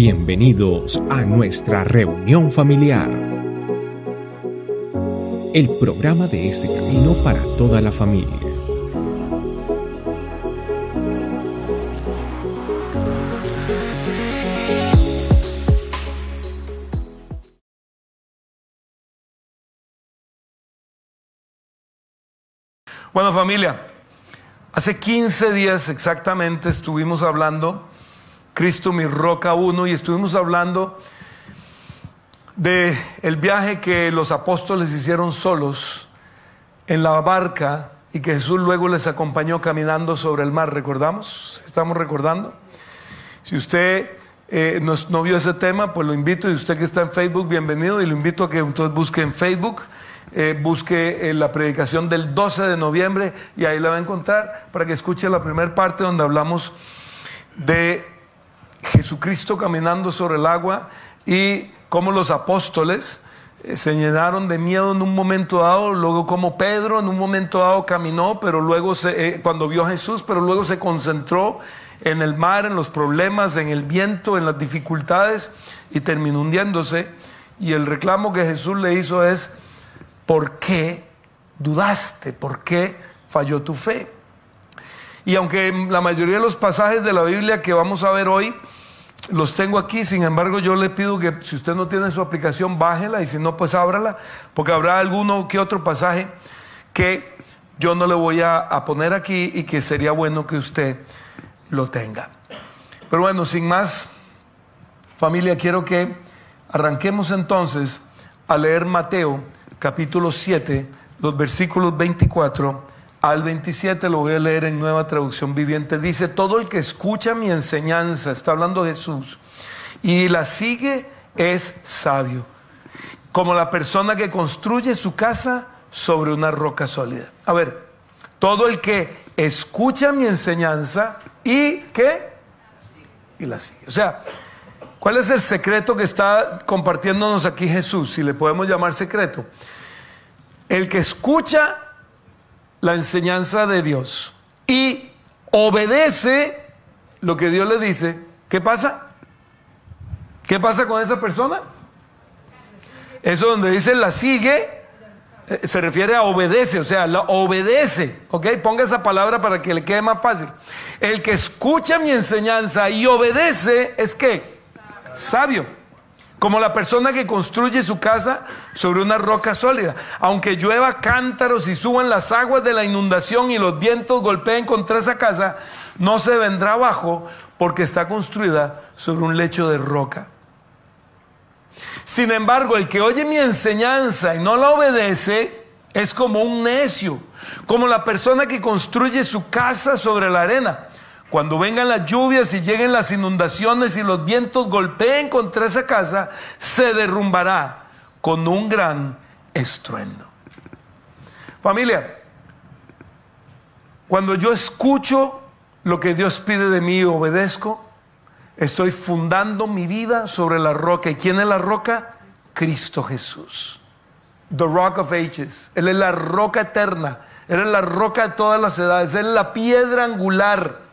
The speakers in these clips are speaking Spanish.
Bienvenidos a nuestra reunión familiar. El programa de este camino para toda la familia. Bueno familia, hace 15 días exactamente estuvimos hablando Cristo mi roca 1 y estuvimos hablando de el viaje que los apóstoles hicieron solos en la barca y que Jesús luego les acompañó caminando sobre el mar, ¿recordamos? ¿Estamos recordando? Si usted eh, no, vio ese tema, pues lo invito, y usted que está en Facebook, bienvenido, y lo invito a que entonces busque en Facebook, eh, busque eh, la predicación del 12 de noviembre, y ahí la va a encontrar para que escuche la primera parte donde hablamos de Jesucristo caminando sobre el agua y cómo los apóstoles eh, se llenaron de miedo en un momento dado, luego como Pedro en un momento dado caminó, pero luego se, eh, cuando vio a Jesús, pero luego se concentró en el mar, en los problemas, en el viento, en las dificultades y terminó hundiéndose. Y el reclamo que Jesús le hizo es, ¿por qué dudaste? ¿Por qué falló tu fe? Y aunque la mayoría de los pasajes de la Biblia que vamos a ver hoy los tengo aquí, sin embargo yo le pido que si usted no tiene su aplicación, bájela y si no, pues ábrala, porque habrá alguno que otro pasaje que yo no le voy a, poner aquí y que sería bueno que usted lo tenga. Pero bueno, sin más, familia, quiero que arranquemos entonces a leer Mateo capítulo 7, los versículos 24 al 27 lo voy a leer en nueva traducción viviente. Dice, todo el que escucha mi enseñanza, está hablando Jesús, y la sigue es sabio, como la persona que construye su casa sobre una roca sólida. A ver, todo el que escucha mi enseñanza y qué? Y la sigue. O sea, ¿cuál es el secreto que está compartiéndonos aquí Jesús? Si le podemos llamar secreto. El que escucha la enseñanza de Dios y obedece lo que Dios le dice, ¿qué pasa? ¿Qué pasa con esa persona? Eso donde dice la sigue, eh, se refiere a obedece, o sea, la obedece, ¿ok? Ponga esa palabra para que le quede más fácil. El que escucha mi enseñanza y obedece es que sabio como la persona que construye su casa sobre una roca sólida. Aunque llueva cántaros y suban las aguas de la inundación y los vientos golpeen contra esa casa, no se vendrá abajo porque está construida sobre un lecho de roca. Sin embargo, el que oye mi enseñanza y no la obedece es como un necio, como la persona que construye su casa sobre la arena. Cuando vengan las lluvias y lleguen las inundaciones y los vientos golpeen contra esa casa, se derrumbará con un gran estruendo. Familia, cuando yo escucho lo que Dios pide de mí y obedezco, estoy fundando mi vida sobre la roca. ¿Y quién es la roca? Cristo Jesús. The Rock of Ages. Él es la roca eterna. Él es la roca de todas las edades. Él es la piedra angular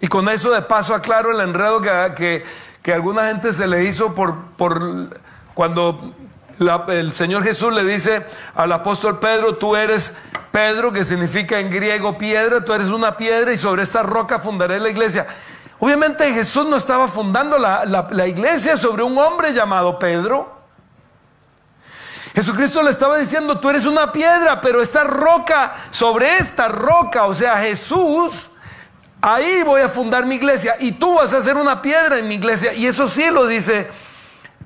y con eso de paso aclaro el enredo que, que, alguna gente se le hizo por, por cuando el Señor Jesús le dice al apóstol Pedro, tú eres Pedro, que significa en griego piedra, tú eres una piedra y sobre esta roca fundaré la iglesia. Obviamente Jesús no estaba fundando la, la iglesia sobre un hombre llamado Pedro. Jesucristo le estaba diciendo, tú eres una piedra, pero esta roca, sobre esta roca, o sea, Jesús, Ahí voy a fundar mi iglesia y tú vas a ser una piedra en mi iglesia. Y eso sí lo dice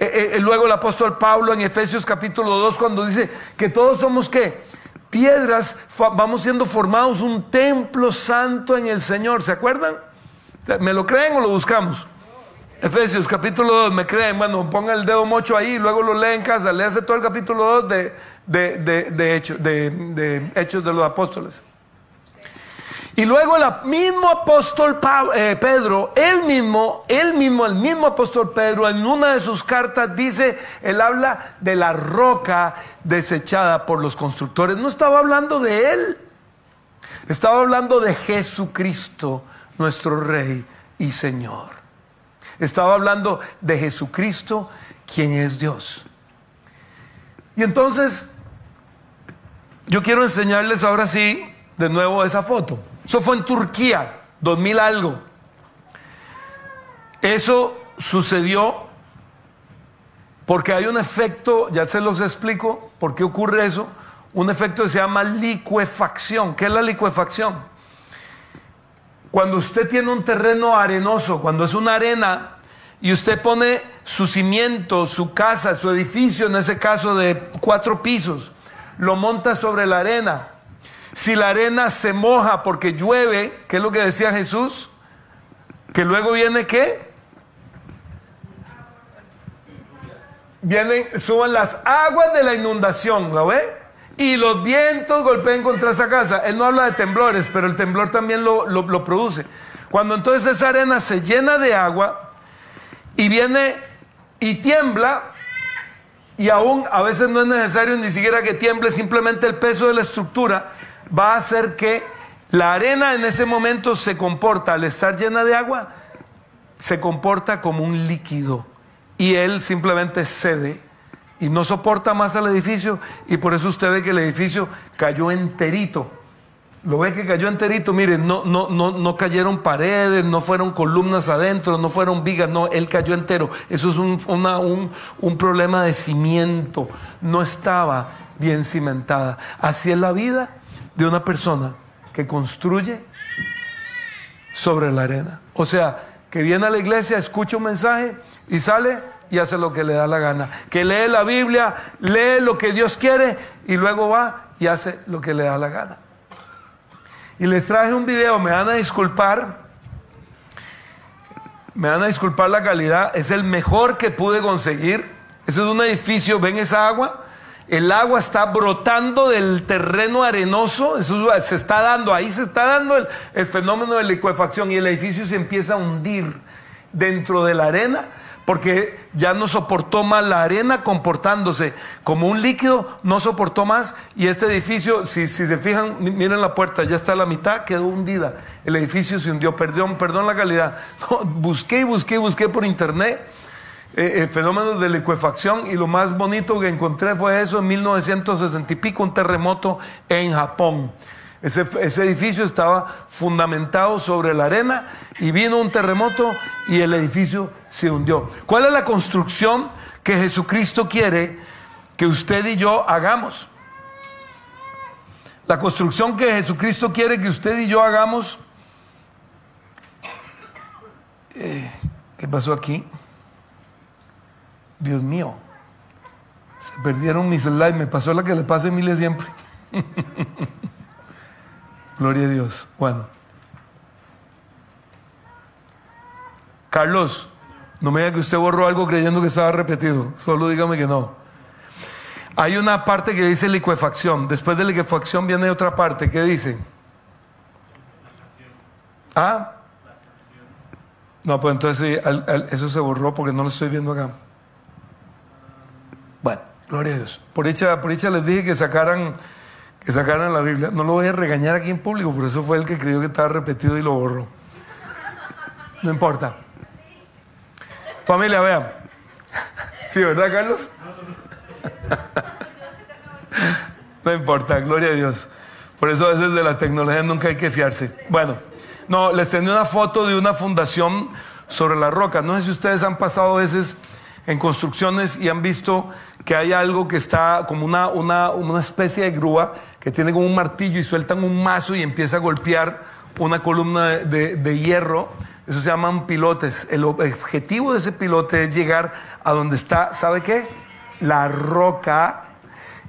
eh, eh, luego el apóstol Pablo en Efesios capítulo 2 cuando dice que todos somos qué? Piedras, vamos siendo formados un templo santo en el Señor. ¿Se acuerdan? ¿Me lo creen o lo buscamos? Efesios capítulo 2, me creen, bueno, ponga el dedo mocho ahí, luego lo lee en casa, le hace todo el capítulo 2 de, de, de, de Hechos de los Apóstoles. Y luego el mismo apóstol eh, Pedro, él mismo, él mismo, el mismo apóstol Pedro, en una de sus cartas dice, él habla de la roca desechada por los constructores. No estaba hablando de él, estaba hablando de Jesucristo, nuestro Rey y Señor. Estaba hablando de Jesucristo, quien es Dios. Y entonces, yo quiero enseñarles ahora sí, de nuevo esa foto. Eso fue en Turquía, 2000 algo. Eso sucedió porque hay un efecto, ya se los explico por qué ocurre eso, un efecto que se llama licuefacción. ¿Qué es la licuefacción? Cuando usted tiene un terreno arenoso, cuando es una arena, y usted pone su cimiento, su casa, su edificio, en ese caso de cuatro pisos, lo monta sobre la arena. Si la arena se moja porque llueve, ¿qué es lo que decía Jesús? Que luego viene qué? Vienen, suban las aguas de la inundación, ¿lo ve? Y los vientos golpean contra esa casa. Él no habla de temblores, pero el temblor también lo, lo produce. Cuando entonces esa arena se llena de agua y viene y tiembla, y aún a veces no es necesario ni siquiera que tiemble, simplemente el peso de la estructura va a hacer que la arena en ese momento se comporta, al estar llena de agua, se comporta como un líquido y él simplemente cede y no soporta más al edificio y por eso usted ve que el edificio cayó enterito. Lo ve que cayó enterito, mire, no, no, no, no cayeron paredes, no fueron columnas adentro, no fueron vigas, no, él cayó entero. Eso es un, un, un problema de cimiento, no estaba bien cimentada. Así es la vida de una persona que construye sobre la arena. O sea, que viene a la iglesia, escucha un mensaje y sale y hace lo que le da la gana. Que lee la Biblia, lee lo que Dios quiere y luego va y hace lo que le da la gana. Y les traje un video, me van a disculpar, me van a disculpar la calidad, es el mejor que pude conseguir. Eso es un edificio, ven esa agua, el agua está brotando del terreno arenoso, se está dando, ahí se está dando el, fenómeno de licuefacción y el edificio se empieza a hundir dentro de la arena porque ya no soportó más la arena comportándose como un líquido, no soportó más y este edificio, si, se fijan, miren la puerta, ya está a la mitad, quedó hundida, el edificio se hundió, perdón, perdón la calidad, busqué y busqué y busqué por internet eh, fenómenos de liquefacción y lo más bonito que encontré fue eso en 1960 y pico, un terremoto en Japón. Ese, edificio estaba fundamentado sobre la arena y vino un terremoto y el edificio se hundió. ¿Cuál es la construcción que Jesucristo quiere que usted y yo hagamos? La construcción que Jesucristo quiere que usted y yo hagamos. Eh, ¿Qué pasó aquí? Dios mío, se perdieron mis slides, me pasó la que le pasa a miles siempre. Gloria a Dios. Bueno. Carlos, no me diga que usted borró algo creyendo que estaba repetido. Solo dígame que no. Hay una parte que dice liquefacción. Después de liquefacción viene otra parte. ¿Qué dice? ¿Ah? No, pues entonces eso se borró porque no lo estoy viendo acá. Bueno, gloria a Dios. Por dicha, por dicha les dije que sacaran que sacaran la Biblia. No lo voy a regañar aquí en público, por eso fue el que creyó que estaba repetido y lo borró. No importa. Familia, vean. Sí, ¿verdad, Carlos? No importa, gloria a Dios. Por eso a veces de la tecnología nunca hay que fiarse. Bueno, no, les tenía una foto de una fundación sobre la roca. No sé si ustedes han pasado a veces en construcciones y han visto que hay algo que está como una, una, una especie de grúa que tiene como un martillo y sueltan un mazo y empieza a golpear una columna de, de, hierro. Eso se llaman pilotes. El objetivo de ese pilote es llegar a donde está, ¿sabe qué? La roca.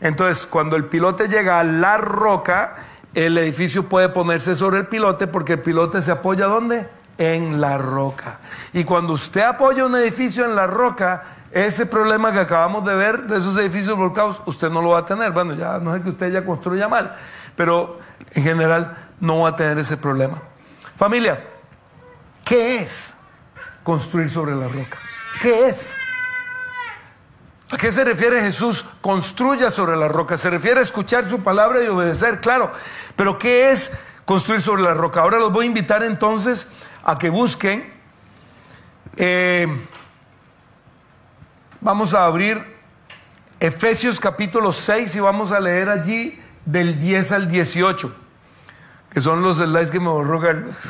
Entonces, cuando el pilote llega a la roca, el edificio puede ponerse sobre el pilote porque el pilote se apoya ¿dónde? En la roca. Y cuando usted apoya un edificio en la roca, ese problema que acabamos de ver de esos edificios volcados, usted no lo va a tener. Bueno, ya no es que usted ya construya mal, pero en general no va a tener ese problema. Familia, ¿qué es construir sobre la roca? ¿Qué es? ¿A qué se refiere Jesús? Construya sobre la roca. Se refiere a escuchar su palabra y obedecer, claro. Pero ¿qué es construir sobre la roca? Ahora los voy a invitar entonces a que busquen Eh, vamos a abrir Efesios capítulo 6 y vamos a leer allí del 10 al 18, que son los slides que me borró Carlos.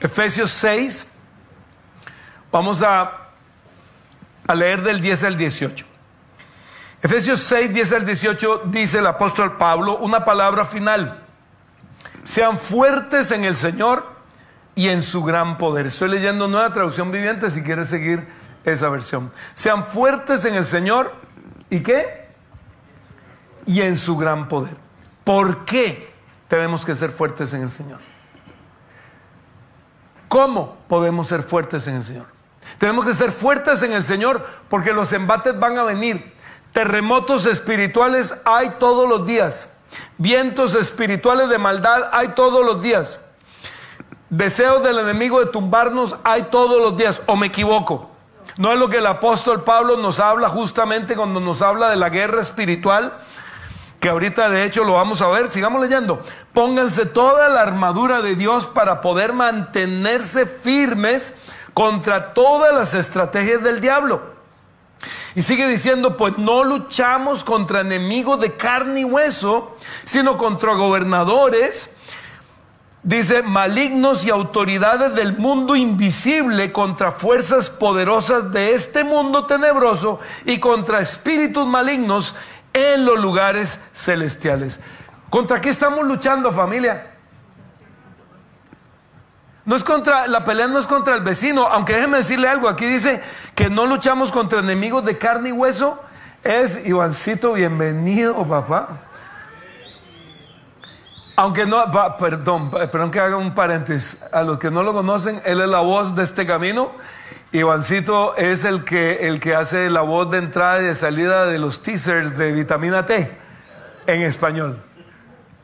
Efesios 6, vamos a, a leer del 10 al 18. Efesios 6, 10 al 18 dice el apóstol Pablo una palabra final. Sean fuertes en el Señor y en su gran poder. Estoy leyendo nueva traducción viviente si quieres seguir esa versión. Sean fuertes en el Señor y qué? Y en su gran poder. ¿Por qué tenemos que ser fuertes en el Señor? ¿Cómo podemos ser fuertes en el Señor? Tenemos que ser fuertes en el Señor porque los embates van a venir. Terremotos espirituales hay todos los días. Vientos espirituales de maldad hay todos los días. Deseos del enemigo de tumbarnos hay todos los días. ¿O me equivoco? No es lo que el apóstol Pablo nos habla justamente cuando nos habla de la guerra espiritual que ahorita de hecho lo vamos a ver, sigamos leyendo. Pónganse toda la armadura de Dios para poder mantenerse firmes contra todas las estrategias del diablo. Y sigue diciendo, pues no luchamos contra enemigos de carne y hueso, sino contra gobernadores, dice, malignos y autoridades del mundo invisible, contra fuerzas poderosas de este mundo tenebroso y contra espíritus malignos en los lugares celestiales. ¿Contra qué estamos luchando familia? No es contra, la pelea no es contra el vecino, aunque déjeme decirle algo, aquí dice que no luchamos contra enemigos de carne y hueso. Es Ivancito, bienvenido, papá. Aunque no, perdón, perdón que haga un paréntesis. A los que no lo conocen, él es la voz de este camino. Ivancito es el que, el que hace la voz de entrada y de salida de los teasers de vitamina T en español.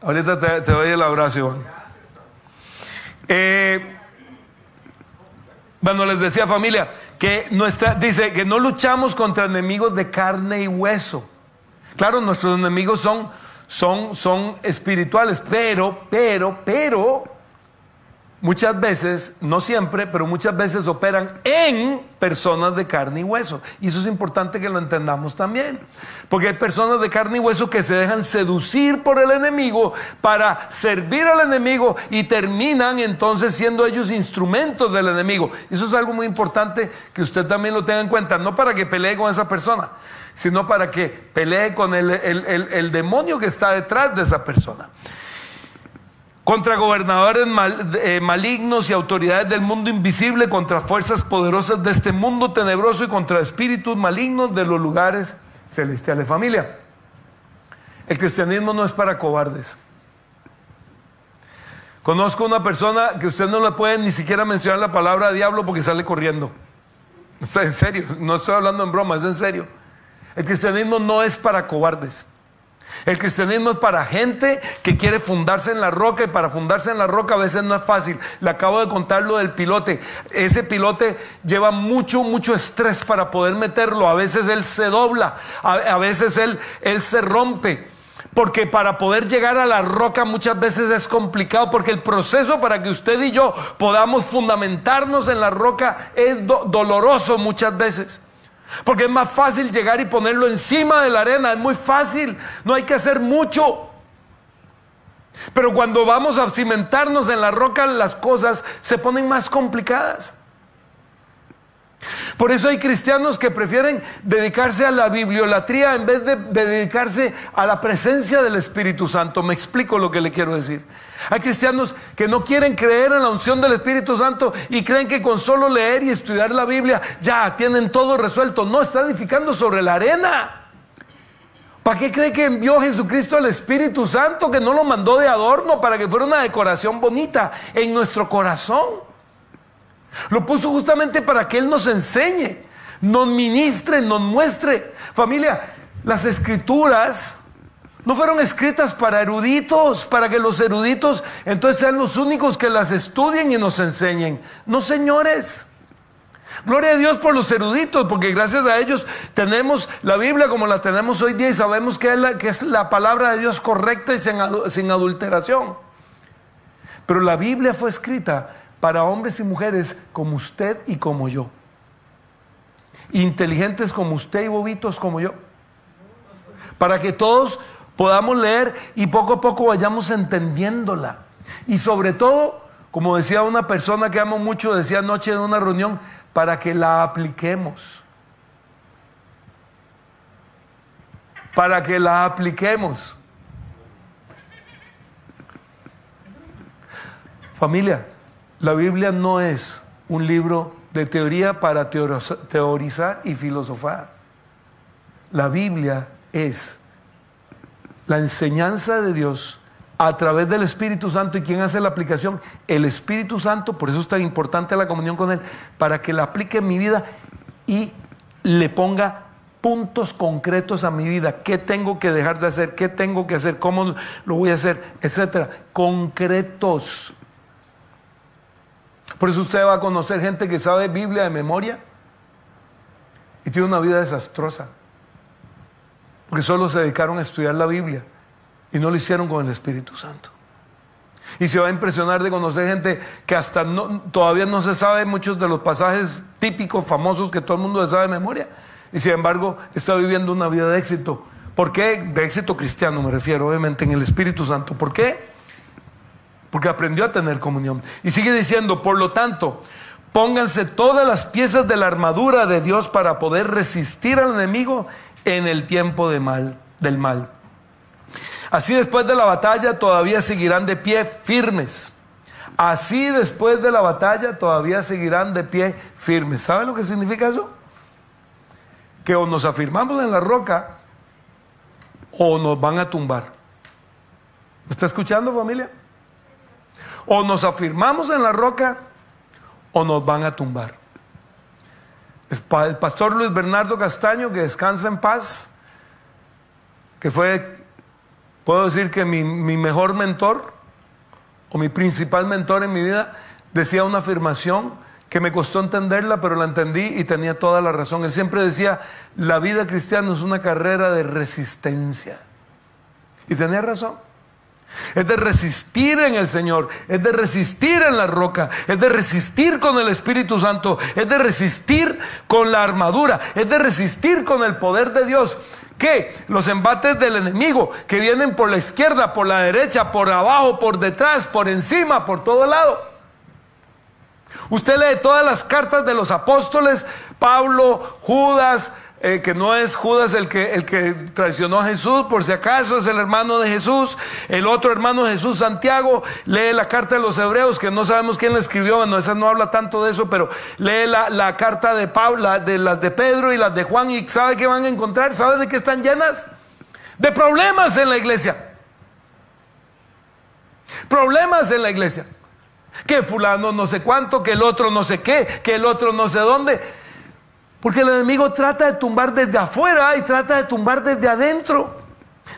Ahorita te, doy el abrazo, Iván. Eh, bueno, les decía familia que nuestra, dice que no luchamos contra enemigos de carne y hueso. Claro, nuestros enemigos son, son, son espirituales, pero, pero, pero, muchas veces, no siempre, pero muchas veces operan en personas de carne y hueso. Y eso es importante que lo entendamos también. Porque hay personas de carne y hueso que se dejan seducir por el enemigo para servir al enemigo y terminan entonces siendo ellos instrumentos del enemigo. Eso es algo muy importante que usted también lo tenga en cuenta. No para que pelee con esa persona, sino para que pelee con el, el demonio que está detrás de esa persona contra gobernadores eh, malignos y autoridades del mundo invisible, contra fuerzas poderosas de este mundo tenebroso y contra espíritus malignos de los lugares celestiales. Familia, el cristianismo no es para cobardes. Conozco una persona que usted no le puede ni siquiera mencionar la palabra diablo porque sale corriendo. En serio, no estoy hablando en broma, es en serio. El cristianismo no es para cobardes. El cristianismo es para gente que quiere fundarse en la roca y para fundarse en la roca a veces no es fácil. Le acabo de contar lo del pilote. Ese pilote lleva mucho, mucho estrés para poder meterlo. A veces él se dobla, a, veces él, él se rompe. Porque para poder llegar a la roca muchas veces es complicado, porque el proceso para que usted y yo podamos fundamentarnos en la roca es doloroso muchas veces. Porque es más fácil llegar y ponerlo encima de la arena, es muy fácil, no hay que hacer mucho. Pero cuando vamos a cimentarnos en la roca, las cosas se ponen más complicadas. Por eso hay cristianos que prefieren dedicarse a la bibliolatría en vez de, dedicarse a la presencia del Espíritu Santo. Me explico lo que le quiero decir. Hay cristianos que no quieren creer en la unción del Espíritu Santo y creen que con solo leer y estudiar la Biblia ya tienen todo resuelto. No, está edificando sobre la arena. ¿Para qué cree que envió Jesucristo al Espíritu Santo que no lo mandó de adorno para que fuera una decoración bonita en nuestro corazón? Lo puso justamente para que Él nos enseñe, nos ministre, nos muestre. Familia, las escrituras no fueron escritas para eruditos, para que los eruditos entonces sean los únicos que las estudien y nos enseñen. No, señores. Gloria a Dios por los eruditos, porque gracias a ellos tenemos la Biblia como la tenemos hoy día y sabemos que es la, que es la palabra de Dios correcta y sin, sin adulteración. Pero la Biblia fue escrita para hombres y mujeres como usted y como yo. Inteligentes como usted y bobitos como yo. Para que todos podamos leer y poco a poco vayamos entendiéndola. Y sobre todo, como decía una persona que amo mucho, decía anoche en una reunión, para que la apliquemos. Para que la apliquemos. Familia, la Biblia no es un libro de teoría para teorizar y filosofar. La Biblia es la enseñanza de Dios a través del Espíritu Santo. ¿Y quién hace la aplicación? El Espíritu Santo, por eso es tan importante la comunión con Él, para que la aplique en mi vida y le ponga puntos concretos a mi vida. ¿Qué tengo que dejar de hacer? ¿Qué tengo que hacer? ¿Cómo lo voy a hacer? Etcétera. Concretos. Por eso usted va a conocer gente que sabe Biblia de memoria y tiene una vida desastrosa. Porque solo se dedicaron a estudiar la Biblia y no lo hicieron con el Espíritu Santo. Y se va a impresionar de conocer gente que hasta todavía no se sabe muchos de los pasajes típicos, famosos que todo el mundo sabe de memoria. Y sin embargo está viviendo una vida de éxito. ¿Por qué? De éxito cristiano me refiero, obviamente, en el Espíritu Santo. ¿Por qué? Porque aprendió a tener comunión. Y sigue diciendo, por lo tanto, pónganse todas las piezas de la armadura de Dios para poder resistir al enemigo en el tiempo de mal, del mal. Así después de la batalla todavía seguirán de pie firmes. Así después de la batalla todavía seguirán de pie firmes. ¿Saben lo que significa eso? Que o nos afirmamos en la roca o nos van a tumbar. ¿Me está escuchando familia? O nos afirmamos en la roca o nos van a tumbar. El pastor Luis Bernardo Castaño, que descansa en paz, que fue Puedo decir que mi, mejor mentor o mi principal mentor en mi vida decía una afirmación que me costó entenderla, pero la entendí y tenía toda la razón. Él siempre decía, la vida cristiana es una carrera de resistencia. Y tenía razón. Es de resistir en el Señor, es de resistir en la roca, es de resistir con el Espíritu Santo, es de resistir con la armadura, es de resistir con el poder de Dios. ¿Qué? Los embates del enemigo que vienen por la izquierda, por la derecha, por abajo, por detrás, por encima, por todo lado. Usted lee todas las cartas de los apóstoles, Pablo, Judas, eh, que no es Judas el que, el que traicionó a Jesús, por si acaso es el hermano de Jesús. El otro hermano de Jesús, Santiago, lee la carta de los hebreos, que no sabemos quién la escribió, bueno, esa no habla tanto de eso, pero lee la, carta de Pablo, de las de Pedro y las de Juan, y ¿sabe qué van a encontrar? ¿Sabe de qué están llenas? De problemas en la iglesia. Problemas en la iglesia. Que fulano no sé cuánto, que el otro no sé qué, que el otro no sé dónde. Porque el enemigo trata de tumbar desde afuera y trata de tumbar desde adentro.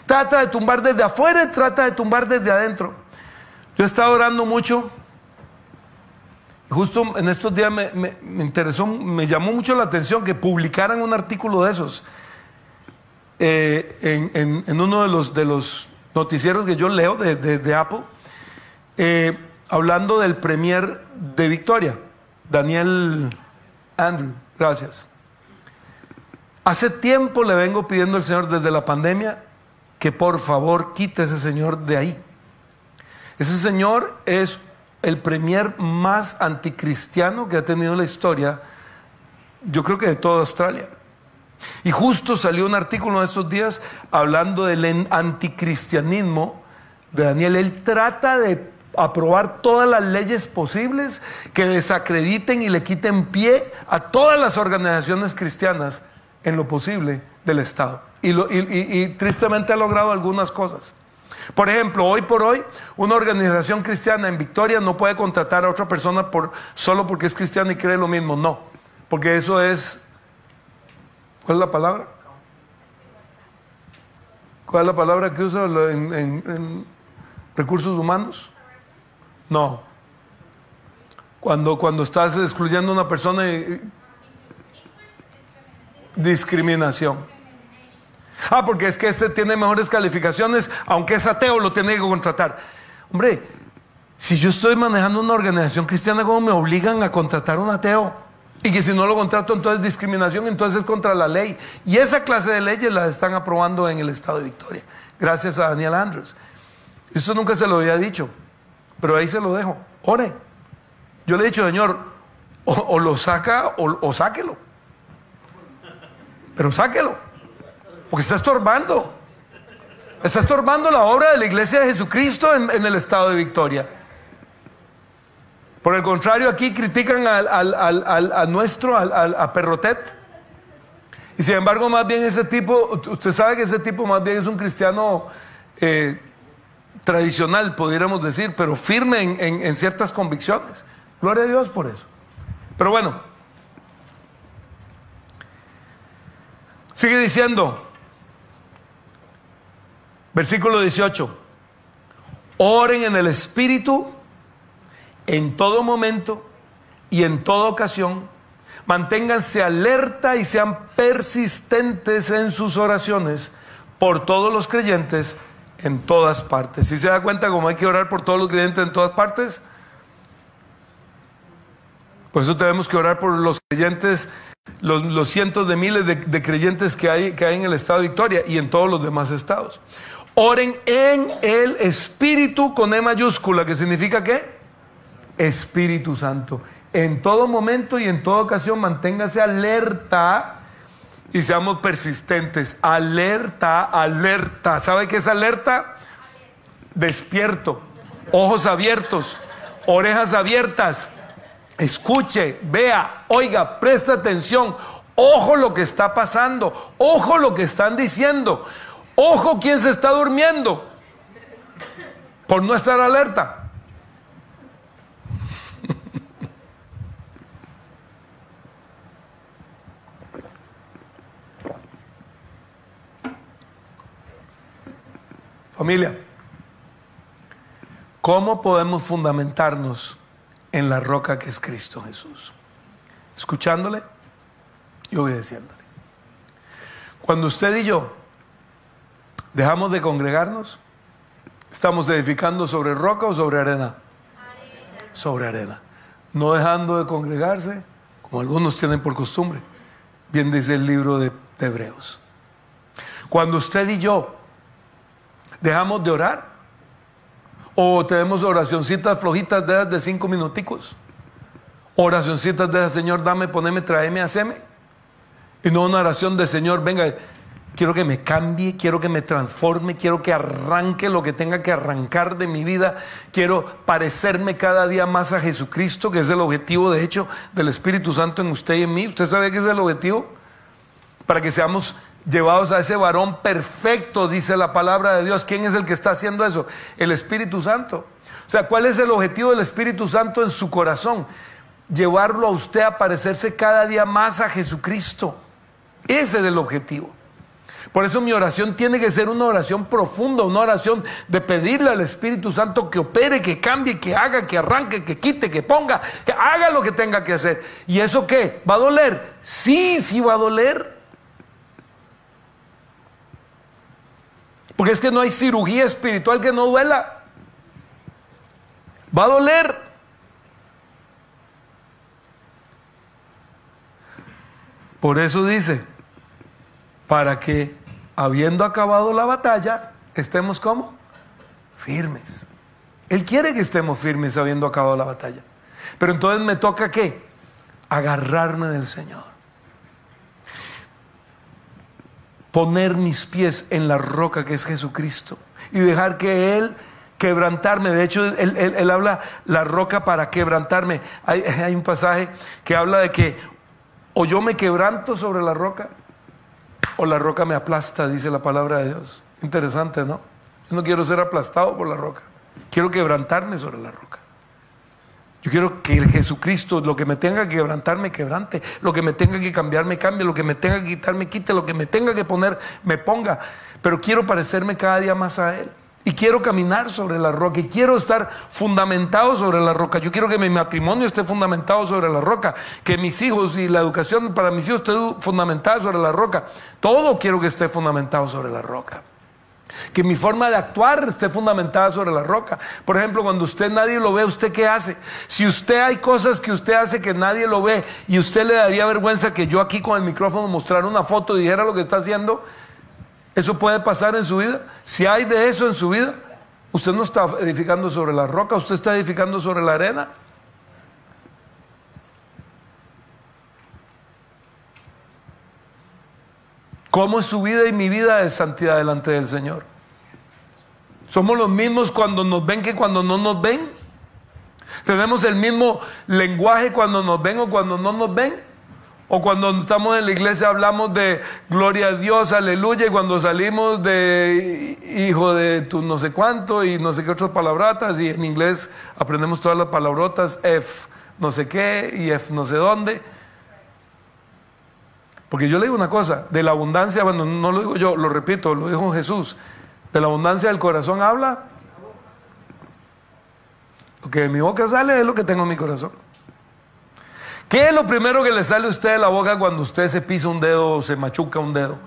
Trata de tumbar desde afuera y trata de tumbar desde adentro. Yo he estado orando mucho. Justo en estos días me, interesó, me llamó mucho la atención que publicaran un artículo de esos eh, en, uno de los, de noticieros que yo leo de, Apple, eh, hablando del premier de Victoria, Daniel Andrew. Gracias. Hace tiempo le vengo pidiendo al Señor desde la pandemia que por favor quite a ese señor de ahí. Ese señor es el premier más anticristiano que ha tenido la historia, yo creo que de toda Australia. Y justo salió un artículo en estos días hablando del anticristianismo de Daniel. Él trata de aprobar todas las leyes posibles que desacrediten y le quiten pie a todas las organizaciones cristianas en lo posible del Estado. Y, tristemente ha logrado algunas cosas. Por ejemplo, hoy por hoy, una organización cristiana en Victoria no puede contratar a otra persona por, solo porque es cristiana y cree lo mismo. No, porque eso es... ¿Cuál es la palabra? ¿Cuál es la palabra que usa en, recursos humanos? No. Cuando, cuando estás excluyendo a una persona y Discriminación. Ah, porque es que este tiene mejores calificaciones, aunque es ateo, lo tiene que contratar. Hombre, si yo estoy manejando una organización cristiana, ¿cómo me obligan a contratar un ateo? Y que si no lo contrato, entonces es discriminación, entonces es contra la ley. Y esa clase de leyes las están aprobando en el estado de Victoria, gracias a Daniel Andrews. Eso nunca se lo había dicho, pero ahí se lo dejo. Ore. Yo le he dicho, Señor, o, lo saca o, o sáquelo. Pero sáquelo, porque está estorbando. Está estorbando la obra de la iglesia de Jesucristo en, el estado de Victoria. Por el contrario, aquí critican al, a nuestro, a Perrotet. Y sin embargo, más bien ese tipo, usted sabe que ese tipo más bien es un cristiano eh, tradicional, pudiéramos decir, pero firme en, en ciertas convicciones. Gloria a Dios por eso. Pero bueno, sigue diciendo, Versículo 18. Oren en el Espíritu en todo momento y en toda ocasión. Manténganse alerta y sean persistentes en sus oraciones por todos los creyentes en todas partes. Si se da cuenta cómo hay que orar por todos los creyentes en todas partes? Por eso tenemos que orar por los creyentes, los, cientos de miles de, de creyentes que hay, que hay en el estado de Victoria y en todos los demás estados. Oren en el Espíritu con E mayúscula, que significa qué? Espíritu Santo. En todo momento y en toda ocasión manténgase alerta y seamos persistentes. Alerta, alerta. ¿Sabe qué es alerta? Despierto, ojos abiertos, orejas abiertas. Escuche, vea, oiga, presta atención. Ojo lo que está pasando, ojo lo que están diciendo. Ojo quien se está durmiendo por no estar alerta. Familia, ¿cómo podemos fundamentarnos en la roca que es Cristo Jesús? Escuchándole y obedeciéndole. Cuando usted y yo ¿Dejamos de congregarnos? ¿Estamos edificando sobre roca o sobre arena? Sobre arena. No dejando de congregarse, como algunos tienen por costumbre. Bien dice el libro de, Hebreos. Cuando usted y yo dejamos de orar, o tenemos oracioncitas flojitas de, de cinco minuticos, oracioncitas de Señor, dame, poneme, tráeme, haceme. Y no una oración de Señor, venga, Quiero que me cambie, quiero que me transforme, quiero que arranque lo que tenga que arrancar de mi vida. Quiero parecerme cada día más a Jesucristo, que es el objetivo, de hecho, del Espíritu Santo en usted y en mí. ¿Usted sabe qué es el objetivo? Para que seamos llevados a ese varón perfecto, dice la palabra de Dios. ¿Quién es el que está haciendo eso? El Espíritu Santo. O sea, ¿cuál es el objetivo del Espíritu Santo en su corazón? Llevarlo a usted a parecerse cada día más a Jesucristo. Ese es el objetivo. Por eso mi oración tiene que ser una oración profunda, una oración de pedirle al Espíritu Santo que opere, que cambie, que haga, que arranque, que quite, que ponga, que haga lo que tenga que hacer. ¿Y eso qué? ¿Va a doler? Sí, sí va a doler. Porque es que no hay cirugía espiritual que no duela. Va a doler. Por eso dice, para que habiendo acabado la batalla, estemos como firmes. Él quiere que estemos firmes habiendo acabado la batalla. Pero entonces me toca qué? Agarrarme del Señor. Poner mis pies en la roca que es Jesucristo y dejar que Él quebrantarme. De hecho, él, habla la roca para quebrantarme. Hay, hay un pasaje que habla de que o yo me quebranto sobre la roca o la roca me aplasta, dice la palabra de Dios. Interesante, ¿no? Yo no quiero ser aplastado por la roca. Quiero quebrantarme sobre la roca. Yo quiero que el Jesucristo, lo que me tenga que quebrantar, me quebrante. Lo que me tenga que cambiar, me cambie. Lo que me tenga que quitar, me quite. Lo que me tenga que poner, me ponga. Pero quiero parecerme cada día más a Él. Y quiero caminar sobre la roca y quiero estar fundamentado sobre la roca. Yo quiero que mi matrimonio esté fundamentado sobre la roca, que mis hijos y la educación para mis hijos esté fundamentada sobre la roca. Todo quiero que esté fundamentado sobre la roca. Que mi forma de actuar esté fundamentada sobre la roca. Por ejemplo, cuando usted nadie lo ve, ¿usted qué hace? Si usted hay cosas que usted hace que nadie lo ve y usted le daría vergüenza que yo aquí con el micrófono mostrara una foto y dijera lo que está haciendo, ¿Eso puede pasar en su vida? Si hay de eso en su vida, usted no está edificando sobre la roca, usted está edificando sobre la arena. ¿Cómo es su vida y mi vida de santidad delante del Señor? ¿Somos los mismos cuando nos ven que cuando no nos ven? ¿Tenemos el mismo lenguaje cuando nos ven o cuando no nos ven? O cuando estamos en la iglesia hablamos de gloria a Dios, aleluya, y cuando salimos de hijo de tu no sé cuánto y no sé qué otras palabrotas, y en inglés aprendemos todas las palabrotas, F no sé qué y F no sé dónde. Porque yo le digo una cosa, de la abundancia, bueno, no lo digo yo, lo repito, lo dijo Jesús, de la abundancia del corazón habla. Lo que de mi boca sale es lo que tengo en mi corazón. ¿Qué es lo primero que le sale a usted de la boca cuando usted se pisa un dedo o se machuca un dedo?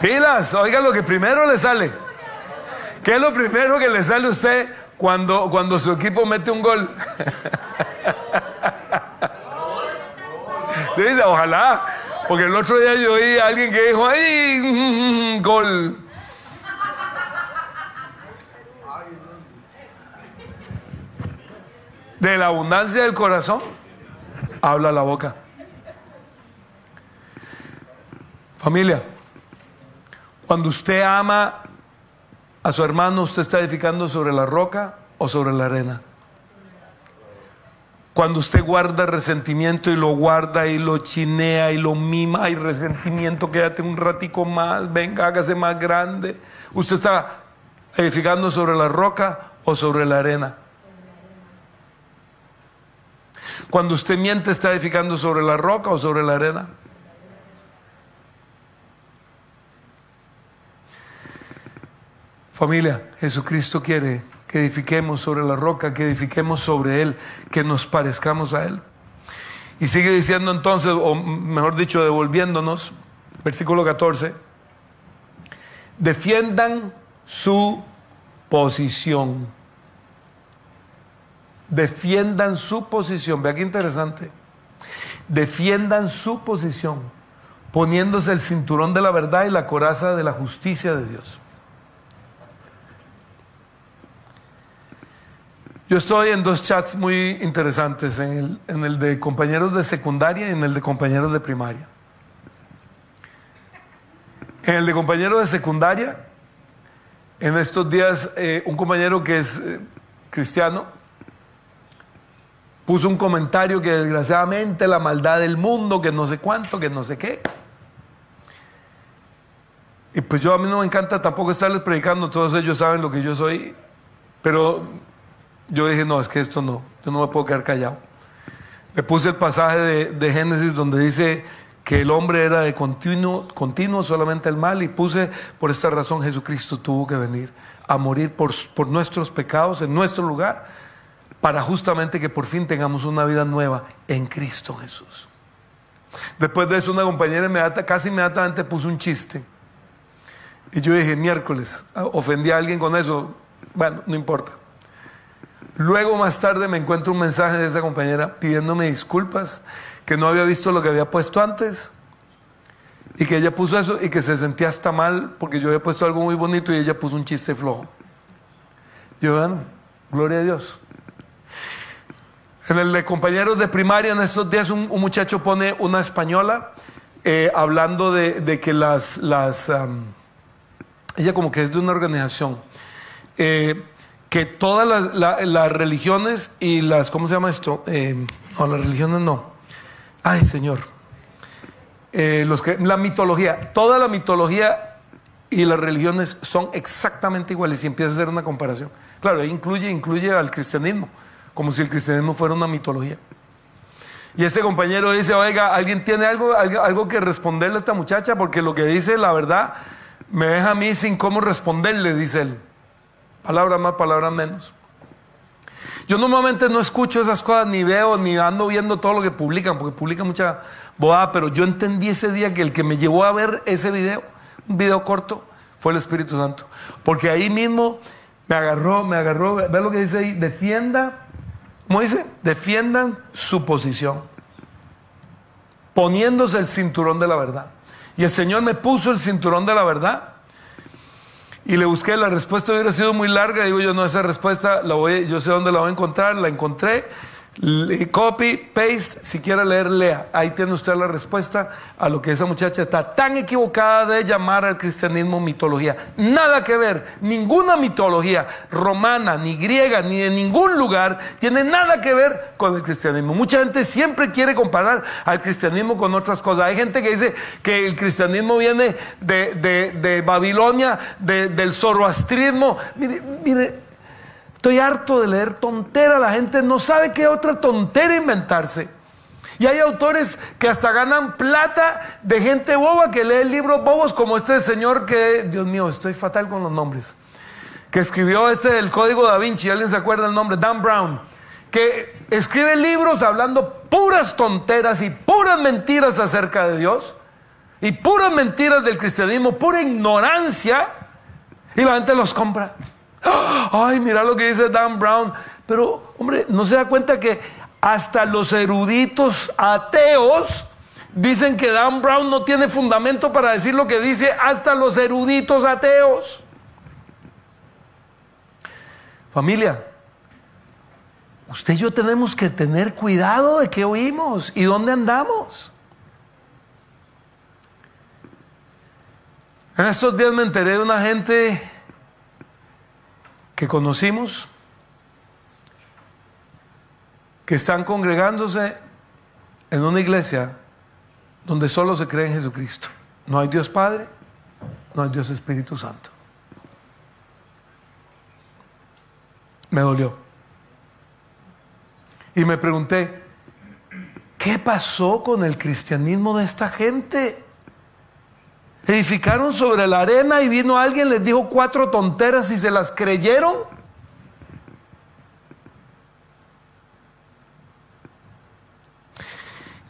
Pilas, oiga lo que primero le sale. ¿Qué es lo primero que le sale a usted cuando, cuando su equipo mete un gol? ojalá, porque el otro día yo oí a alguien que dijo, ¡ay! Gol. De la abundancia del corazón habla la boca. Familia, cuando usted ama a su hermano, usted está edificando sobre la roca o sobre la arena. Cuando usted guarda resentimiento y lo guarda y lo chinea y lo mima, hay resentimiento, quédate un ratico más, venga, hágase más grande. Usted está edificando sobre la roca o sobre la arena. Cuando usted miente, ¿está edificando sobre la roca o sobre la arena? Familia, Jesucristo quiere que edifiquemos sobre la roca, que edifiquemos sobre Él, que nos parezcamos a Él. Y sigue diciendo entonces, o mejor dicho, devolviéndonos, versículo 14, defiendan su posición defiendan su posición. Vea qué interesante. Defiendan su posición, poniéndose el cinturón de la verdad y la coraza de la justicia de Dios. Yo estoy en dos chats muy interesantes, en el, de compañeros de secundaria y en el de compañeros de primaria. En el de compañeros de secundaria, en estos días, eh, un compañero que es eh, cristiano puso un comentario que desgraciadamente la maldad del mundo, que no sé cuánto, que no sé qué. Y pues yo a mí no me encanta tampoco estarles predicando, todos ellos saben lo que yo soy, pero yo dije, no, es que esto no, yo no me puedo quedar callado. Le puse el pasaje de, Génesis donde dice que el hombre era de continuo, continuo solamente el mal y puse, por esta razón Jesucristo tuvo que venir a morir por, por nuestros pecados en nuestro lugar para justamente que por fin tengamos una vida nueva en Cristo Jesús. Después de eso, una compañera inmediata, casi inmediatamente puso un chiste. Y yo dije, miércoles, ofendí a alguien con eso. Bueno, no importa. Luego, más tarde, me encuentro un mensaje de esa compañera pidiéndome disculpas, que no había visto lo que había puesto antes. Y que ella puso eso y que se sentía hasta mal porque yo había puesto algo muy bonito y ella puso un chiste flojo. Yo, bueno, gloria a Dios. En el de compañeros de primaria, en estos días, un, muchacho pone una española eh, hablando de, que las. las ella, como que es de una organización. Eh, que todas las, religiones y las. ¿Cómo se llama esto? Eh, no, las religiones no. Ay, Señor. los que, la mitología. Toda la mitología y las religiones son exactamente iguales. Y empieza a hacer una comparación. Claro, incluye, incluye al cristianismo como si el cristianismo fuera una mitología. Y ese compañero dice, oiga, ¿alguien tiene algo, algo, que responderle a esta muchacha? Porque lo que dice, la verdad, me deja a mí sin cómo responderle, dice él. Palabras más, palabras menos. Yo normalmente no escucho esas cosas, ni veo, ni ando viendo todo lo que publican, porque publican mucha boada, pero yo entendí ese día que el que me llevó a ver ese video, un video corto, fue el Espíritu Santo. Porque ahí mismo me agarró, me agarró, ve lo que dice ahí, defienda, ¿cómo dice? Defiendan su posición, poniéndose el cinturón de la verdad. Y el Señor me puso el cinturón de la verdad. Y le busqué la respuesta, hubiera sido muy larga. Digo yo, no, esa respuesta la voy, yo sé dónde la voy a encontrar. La encontré Copy, paste, si quiere leer, lea. Ahí tiene usted la respuesta a lo que esa muchacha está tan equivocada de llamar al cristianismo mitología. Nada que ver, ninguna mitología romana, ni griega, ni de ningún lugar tiene nada que ver con el cristianismo. Mucha gente siempre quiere comparar al cristianismo con otras cosas. Hay gente que dice que el cristianismo viene de, Babilonia, del zoroastrismo. Mire, mire Estoy harto de leer tontera, la gente no sabe qué otra tontera inventarse. Y hay autores que hasta ganan plata de gente boba que lee libros bobos como este señor que, Dios mío, estoy fatal con los nombres, que escribió este del Código da Vinci, ¿alguien se acuerda el nombre? Dan Brown, que escribe libros hablando puras tonteras y puras mentiras acerca de Dios y puras mentiras del cristianismo, pura ignorancia, y la gente los compra. Ay, mira lo que dice Dan Brown. Pero, hombre, ¿no se da cuenta que hasta los eruditos ateos dicen que Dan Brown no tiene fundamento para decir lo que dice hasta los eruditos ateos? Familia, usted y yo tenemos que tener cuidado de qué oímos y dónde andamos. En estos días me enteré de una gente que conocimos, que están congregándose en una iglesia donde solo se cree en Jesucristo. No hay Dios Padre, no hay Dios Espíritu Santo. Me dolió. Y me pregunté, ¿qué pasó con el cristianismo de esta gente? Edificaron sobre la arena y vino alguien, les dijo cuatro tonteras y se las creyeron.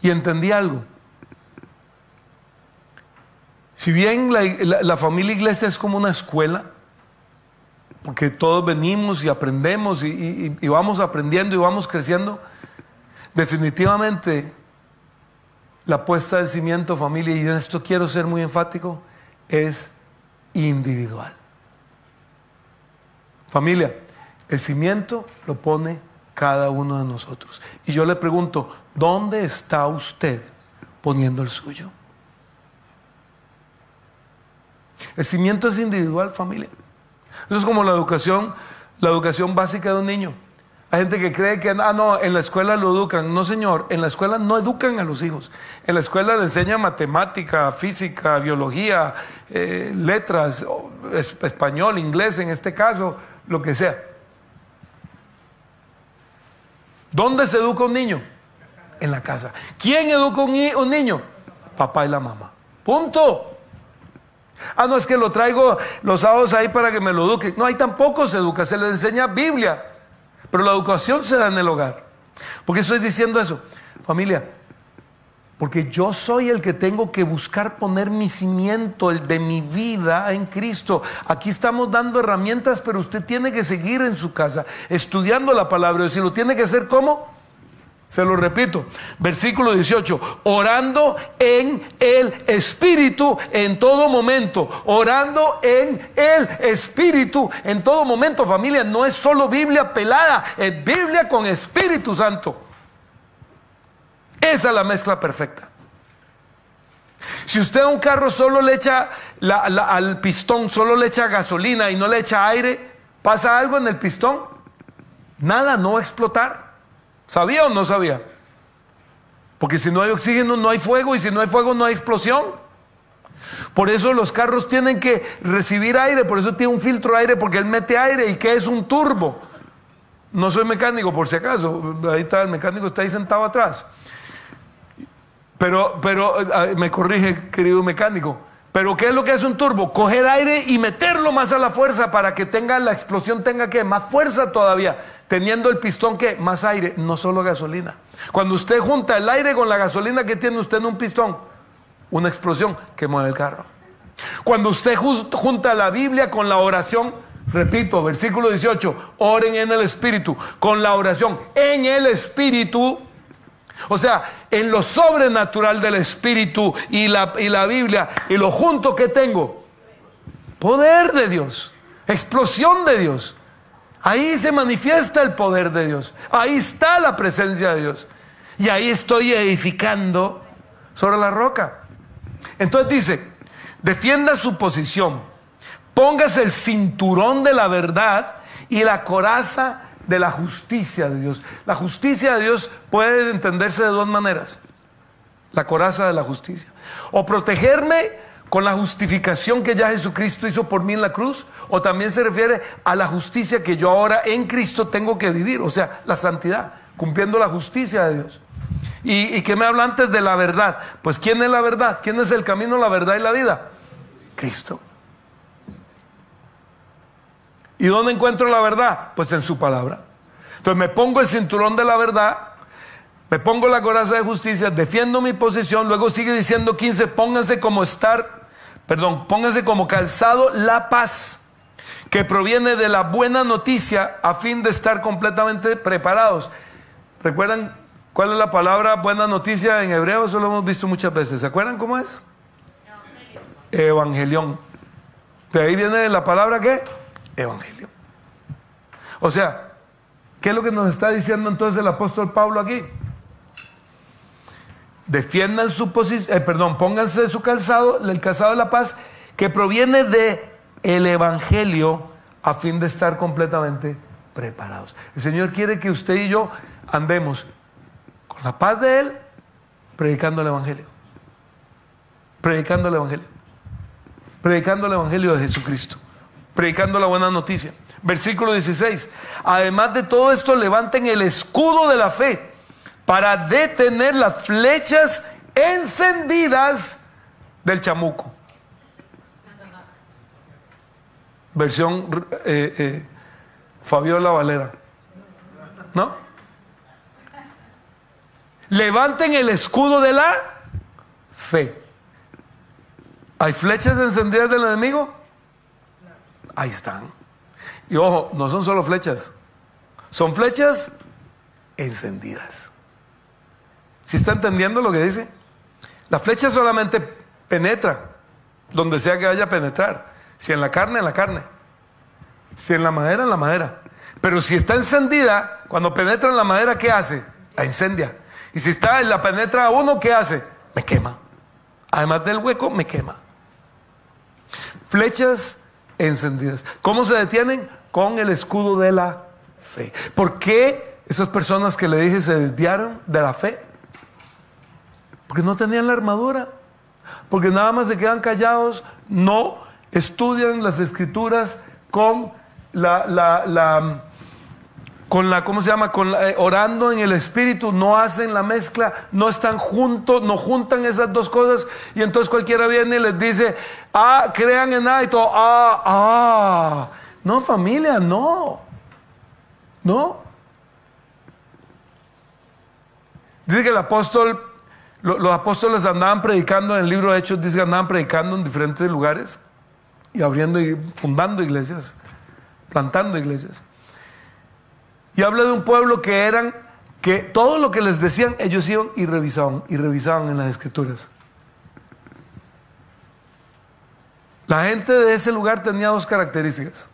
Y entendí algo. Si bien la, familia iglesia es como una escuela, porque todos venimos y aprendemos y vamos aprendiendo y vamos creciendo, definitivamente la puesta del cimiento, familia, y en esto quiero ser muy enfático, es individual. Familia, el cimiento lo pone cada uno de nosotros. Y yo le pregunto, ¿dónde está usted poniendo el suyo? El cimiento es individual, familia. Eso es como la educación, la educación básica de un niño. Hay gente que cree que, ah, no, en la escuela lo educan. No, señor, en la escuela no educan a los hijos. En la escuela le enseñan matemática, física, biología, eh, letras, español, inglés en este caso, lo que sea. ¿Dónde se educa un niño? En la casa. ¿Quién educa un, un niño? Papá y la mamá. Punto. Ah, no, es que lo traigo los sábados ahí para que me lo eduque. No, ahí tampoco se educa, se le enseña Biblia. Pero la educación se da en el hogar. ¿Por qué estoy diciendo eso? Familia, porque yo soy el que tengo que buscar poner mi cimiento, el de mi vida en Cristo. Aquí estamos dando herramientas, pero usted tiene que seguir en su casa, estudiando la palabra. Y si lo tiene que hacer, ¿cómo? Se lo repito, versículo 18, orando en el Espíritu en todo momento, orando en el Espíritu en todo momento, familia, no es solo Biblia pelada, es Biblia con Espíritu Santo. Esa es la mezcla perfecta. Si usted a un carro solo le echa al pistón, solo le echa gasolina y no le echa aire, ¿pasa algo en el pistón? Nada, no va a explotar. ¿Sabía o no sabía? Porque si no hay oxígeno no hay fuego y si no hay fuego no hay explosión. Por eso los carros tienen que recibir aire, por eso tiene un filtro de aire porque él mete aire y que es un turbo. No soy mecánico por si acaso, ahí está el mecánico está ahí sentado atrás. Pero pero me corrige, querido mecánico, Pero ¿qué es lo que hace un turbo? Coger aire y meterlo más a la fuerza para que tenga la explosión tenga que más fuerza todavía, teniendo el pistón que más aire, no solo gasolina. Cuando usted junta el aire con la gasolina que tiene usted en un pistón, una explosión que mueve el carro. Cuando usted junta la Biblia con la oración, repito, versículo 18, oren en el Espíritu, con la oración en el Espíritu, o sea, en lo sobrenatural del Espíritu y la, y la Biblia y lo junto que tengo, poder de Dios, explosión de Dios. Ahí se manifiesta el poder de Dios. Ahí está la presencia de Dios. Y ahí estoy edificando sobre la roca. Entonces dice, defienda su posición, póngase el cinturón de la verdad y la coraza de la justicia de Dios. La justicia de Dios puede entenderse de dos maneras. La coraza de la justicia. O protegerme con la justificación que ya Jesucristo hizo por mí en la cruz, o también se refiere a la justicia que yo ahora en Cristo tengo que vivir, o sea, la santidad, cumpliendo la justicia de Dios. ¿Y, que me habla antes de la verdad? Pues ¿quién es la verdad? ¿Quién es el camino, la verdad y la vida? Cristo. ¿Y dónde encuentro la verdad? Pues en su palabra. Entonces me pongo el cinturón de la verdad, me pongo la coraza de justicia, defiendo mi posición, luego sigue diciendo 15, pónganse como estar, perdón, pónganse como calzado la paz, que proviene de la buena noticia a fin de estar completamente preparados. ¿Recuerdan cuál es la palabra buena noticia en hebreo? Eso lo hemos visto muchas veces. ¿Se acuerdan cómo es? Evangelión. De ahí viene la palabra qué? Evangelio. O sea, ¿qué es lo que nos está diciendo entonces el apóstol Pablo aquí? Defiendan su posición, eh, perdón, pónganse su calzado, el calzado de la paz, que proviene de el Evangelio a fin de estar completamente preparados. El Señor quiere que usted y yo andemos con la paz de Él, predicando el Evangelio. Predicando el Evangelio. Predicando el Evangelio de Jesucristo predicando la buena noticia. Versículo 16. Además de todo esto, levanten el escudo de la fe para detener las flechas encendidas del chamuco. Versión eh, eh, Valera. ¿No? Levanten el escudo de la fe. ¿Hay flechas encendidas del enemigo? Ahí están. Y ojo, no son solo flechas, son flechas encendidas. ¿Si está entendiendo lo que dice? La flecha solamente penetra donde sea que vaya a penetrar. Si en la carne, en la carne. Si en la madera, en la madera. Pero si está encendida, cuando penetra en la madera, ¿qué hace? La incendia. Y si está, la penetra a uno, ¿qué hace? Me quema. Además del hueco, me quema. Flechas encendidas. ¿Cómo se detienen? Con el escudo de la fe. ¿Por qué esas personas que le dije se desviaron de la fe? Porque no tenían la armadura. Porque nada más se quedan callados, no estudian las escrituras con la, la con la, ¿cómo se llama? Con eh, orando en el Espíritu, no hacen la mezcla, no están juntos, no juntan esas dos cosas y entonces cualquiera viene y les dice, ah, crean en nada y todo, ah, ah, no familia, no, no. Dice que el apóstol, los apóstoles andaban predicando en el libro de Hechos, dice que andaban predicando en diferentes lugares y abriendo y fundando iglesias, plantando iglesias. Y habla de un pueblo que eran, que todo lo que les decían, ellos iban y revisaban, y revisaban en las escrituras. La gente de ese lugar tenía dos características.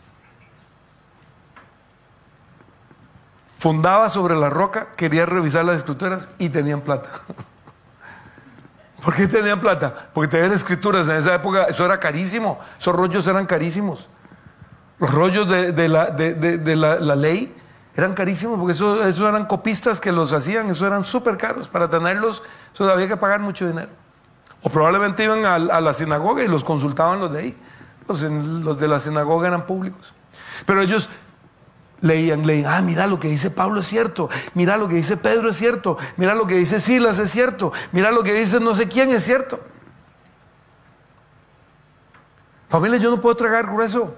Fundaba sobre la roca, quería revisar las escrituras y tenían plata. ¿Por qué tenían plata? Porque tenían escrituras. En esa época eso era carísimo. Esos rollos eran carísimos. Los rollos de, la, de la, ley eran carísimos porque eso, eso eran copistas que los hacían, eso eran súper caros. Para tenerlos, eso había que pagar mucho dinero. O probablemente iban a, la sinagoga y los consultaban los de ahí. Los, los, de la sinagoga eran públicos. Pero ellos leían, leían, ah, mira lo que dice Pablo es cierto, mira lo que dice Pedro es cierto, mira lo que dice Silas es cierto, mira lo que dice no sé quién es cierto. Familia, yo no puedo tragar grueso.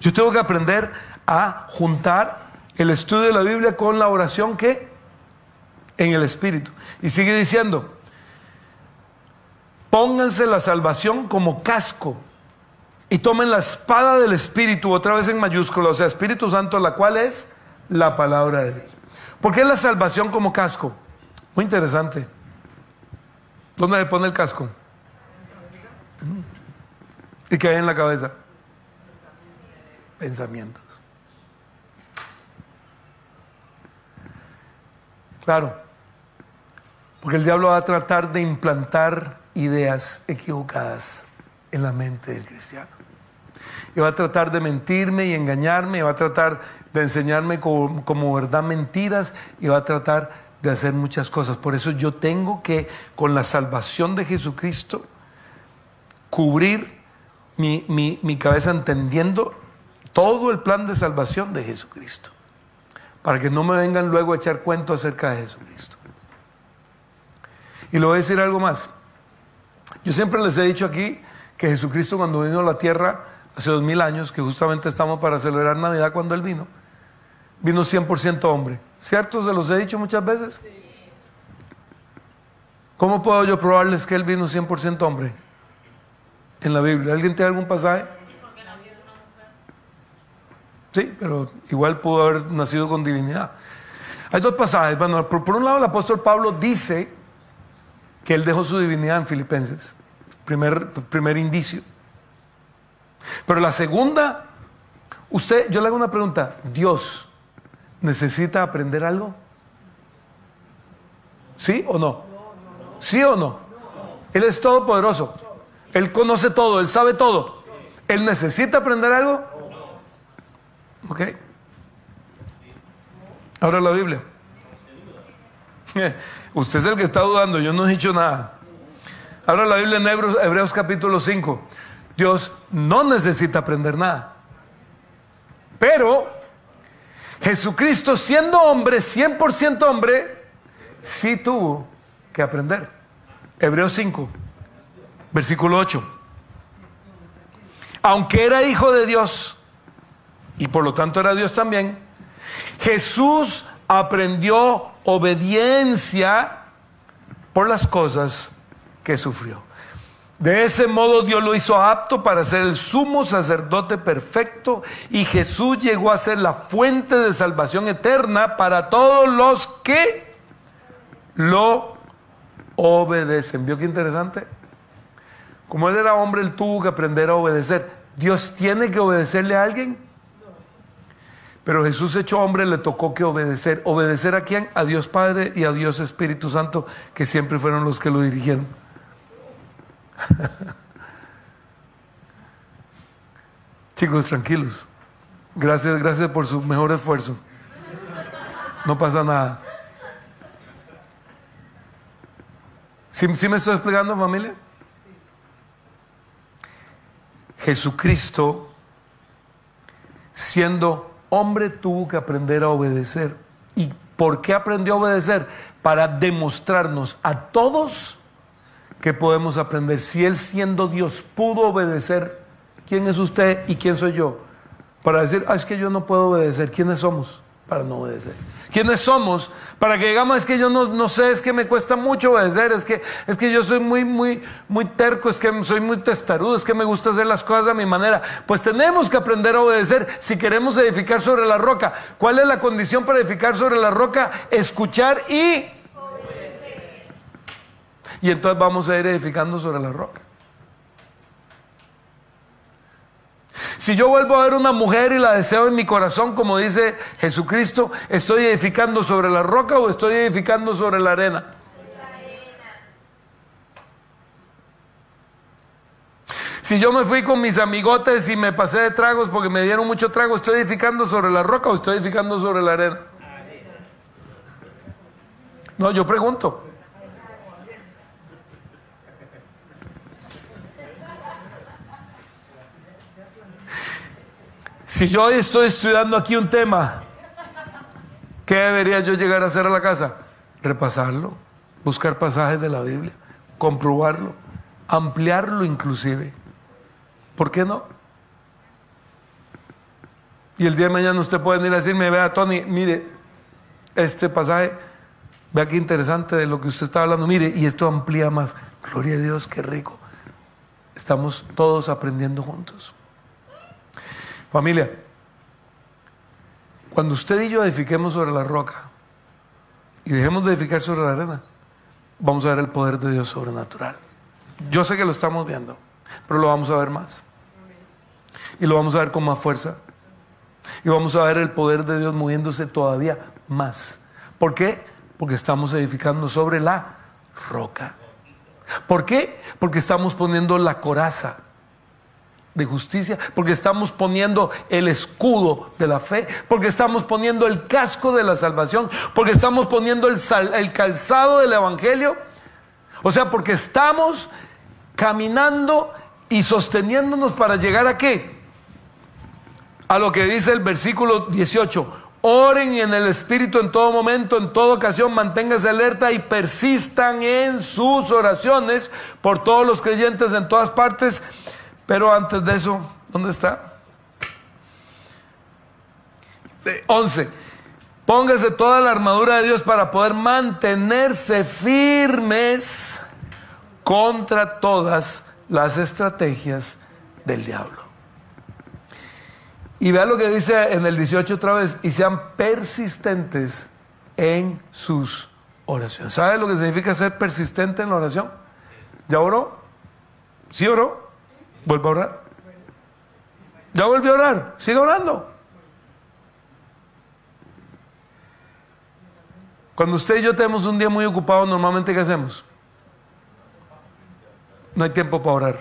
Yo tengo que aprender a juntar el estudio de la Biblia con la oración que en el Espíritu. Y sigue diciendo, pónganse la salvación como casco y tomen la espada del Espíritu, otra vez en mayúscula, o sea, Espíritu Santo, la cual es la palabra de Dios. ¿Por qué la salvación como casco? Muy interesante. ¿Dónde le pone el casco? ¿Y qué hay en la cabeza? Pensamientos. Claro, porque el diablo va a tratar de implantar ideas equivocadas en la mente del cristiano. Y va a tratar de mentirme y engañarme, y va a tratar de enseñarme como, verdad mentiras, y va a tratar de hacer muchas cosas. Por eso yo tengo que, con la salvación de Jesucristo, cubrir mi, mi, mi cabeza entendiendo todo el plan de salvación de Jesucristo. Para que no me vengan luego a echar cuento acerca de Jesucristo. Y le voy a decir algo más. Yo siempre les he dicho aquí que Jesucristo cuando vino a la tierra hace dos mil años, que justamente estamos para celebrar Navidad cuando Él vino, vino 100% hombre. ¿Cierto? Se los he dicho muchas veces. ¿Cómo puedo yo probarles que Él vino 100% hombre? En la Biblia. ¿Alguien tiene algún pasaje? Sí, pero igual pudo haber nacido con divinidad. Hay dos pasajes. Bueno, por, por un lado el apóstol Pablo dice que él dejó su divinidad en Filipenses. Primer, primer indicio. Pero la segunda, usted, yo le hago una pregunta. ¿Dios necesita aprender algo? ¿Sí o no? ¿Sí o no? Él es todopoderoso. Él conoce todo, él sabe todo. ¿Él necesita aprender algo? ¿Ok? Ahora la Biblia. Usted es el que está dudando, yo no he dicho nada. Ahora la Biblia en Hebreos, Hebreos capítulo 5. Dios no necesita aprender nada. Pero Jesucristo siendo hombre, 100% hombre, sí tuvo que aprender. Hebreos 5, versículo 8. Aunque era hijo de Dios, y por lo tanto era Dios también, Jesús aprendió obediencia por las cosas que sufrió. De ese modo Dios lo hizo apto para ser el sumo sacerdote perfecto y Jesús llegó a ser la fuente de salvación eterna para todos los que lo obedecen. ¿Vio qué interesante? Como él era hombre, él tuvo que aprender a obedecer. ¿Dios tiene que obedecerle a alguien? Pero Jesús hecho hombre le tocó que obedecer. ¿Obedecer a quién? A Dios Padre y a Dios Espíritu Santo, que siempre fueron los que lo dirigieron. Chicos, tranquilos. Gracias, gracias por su mejor esfuerzo. No pasa nada. ¿Sí, ¿Sí, me estoy explicando, familia? Jesucristo, siendo hombre tuvo que aprender a obedecer. ¿Y por qué aprendió a obedecer? Para demostrarnos a todos que podemos aprender. Si Él siendo Dios pudo obedecer, ¿quién es usted y quién soy yo? Para decir, ah, es que yo no puedo obedecer. ¿Quiénes somos para no obedecer? quiénes somos, para que digamos, es que yo no, no, sé, es que me cuesta mucho obedecer, es que, es que yo soy muy, muy, muy terco, es que soy muy testarudo, es que me gusta hacer las cosas a mi manera. Pues tenemos que aprender a obedecer si queremos edificar sobre la roca. ¿Cuál es la condición para edificar sobre la roca? Escuchar y... Y entonces vamos a ir edificando sobre la roca. Si yo vuelvo a ver una mujer y la deseo en mi corazón, como dice Jesucristo, ¿estoy edificando sobre la roca o estoy edificando sobre la arena? Si yo me fui con mis amigotes y me pasé de tragos porque me dieron mucho trago, ¿estoy edificando sobre la roca o estoy edificando sobre la arena? No, yo pregunto. Si yo estoy estudiando aquí un tema, ¿qué debería yo llegar a hacer a la casa? Repasarlo, buscar pasajes de la Biblia, comprobarlo, ampliarlo inclusive. ¿Por qué no? Y el día de mañana usted puede venir a decirme, vea Tony, mire, este pasaje, vea qué interesante de lo que usted está hablando, mire, y esto amplía más. Gloria a Dios, qué rico. Estamos todos aprendiendo juntos. Familia, cuando usted y yo edifiquemos sobre la roca y dejemos de edificar sobre la arena, vamos a ver el poder de Dios sobrenatural. Yo sé que lo estamos viendo, pero lo vamos a ver más. Y lo vamos a ver con más fuerza. Y vamos a ver el poder de Dios moviéndose todavía más. ¿Por qué? Porque estamos edificando sobre la roca. ¿Por qué? Porque estamos poniendo la coraza de justicia, porque estamos poniendo el escudo de la fe, porque estamos poniendo el casco de la salvación, porque estamos poniendo el, el calzado del Evangelio. O sea, porque estamos caminando y sosteniéndonos para llegar a qué? A lo que dice el versículo 18. Oren en el Espíritu en todo momento, en toda ocasión, manténganse alerta y persistan en sus oraciones por todos los creyentes en todas partes. Pero antes de eso, ¿dónde está? 11. Póngase toda la armadura de Dios para poder mantenerse firmes contra todas las estrategias del diablo. Y vea lo que dice en el 18 otra vez, y sean persistentes en sus oraciones. ¿Sabe lo que significa ser persistente en la oración? ¿Ya oró? ¿Sí oró? ¿Vuelve a orar? ¿Ya volvió a orar? Sigue orando. Cuando usted y yo tenemos un día muy ocupado, normalmente ¿qué hacemos? No hay tiempo para orar.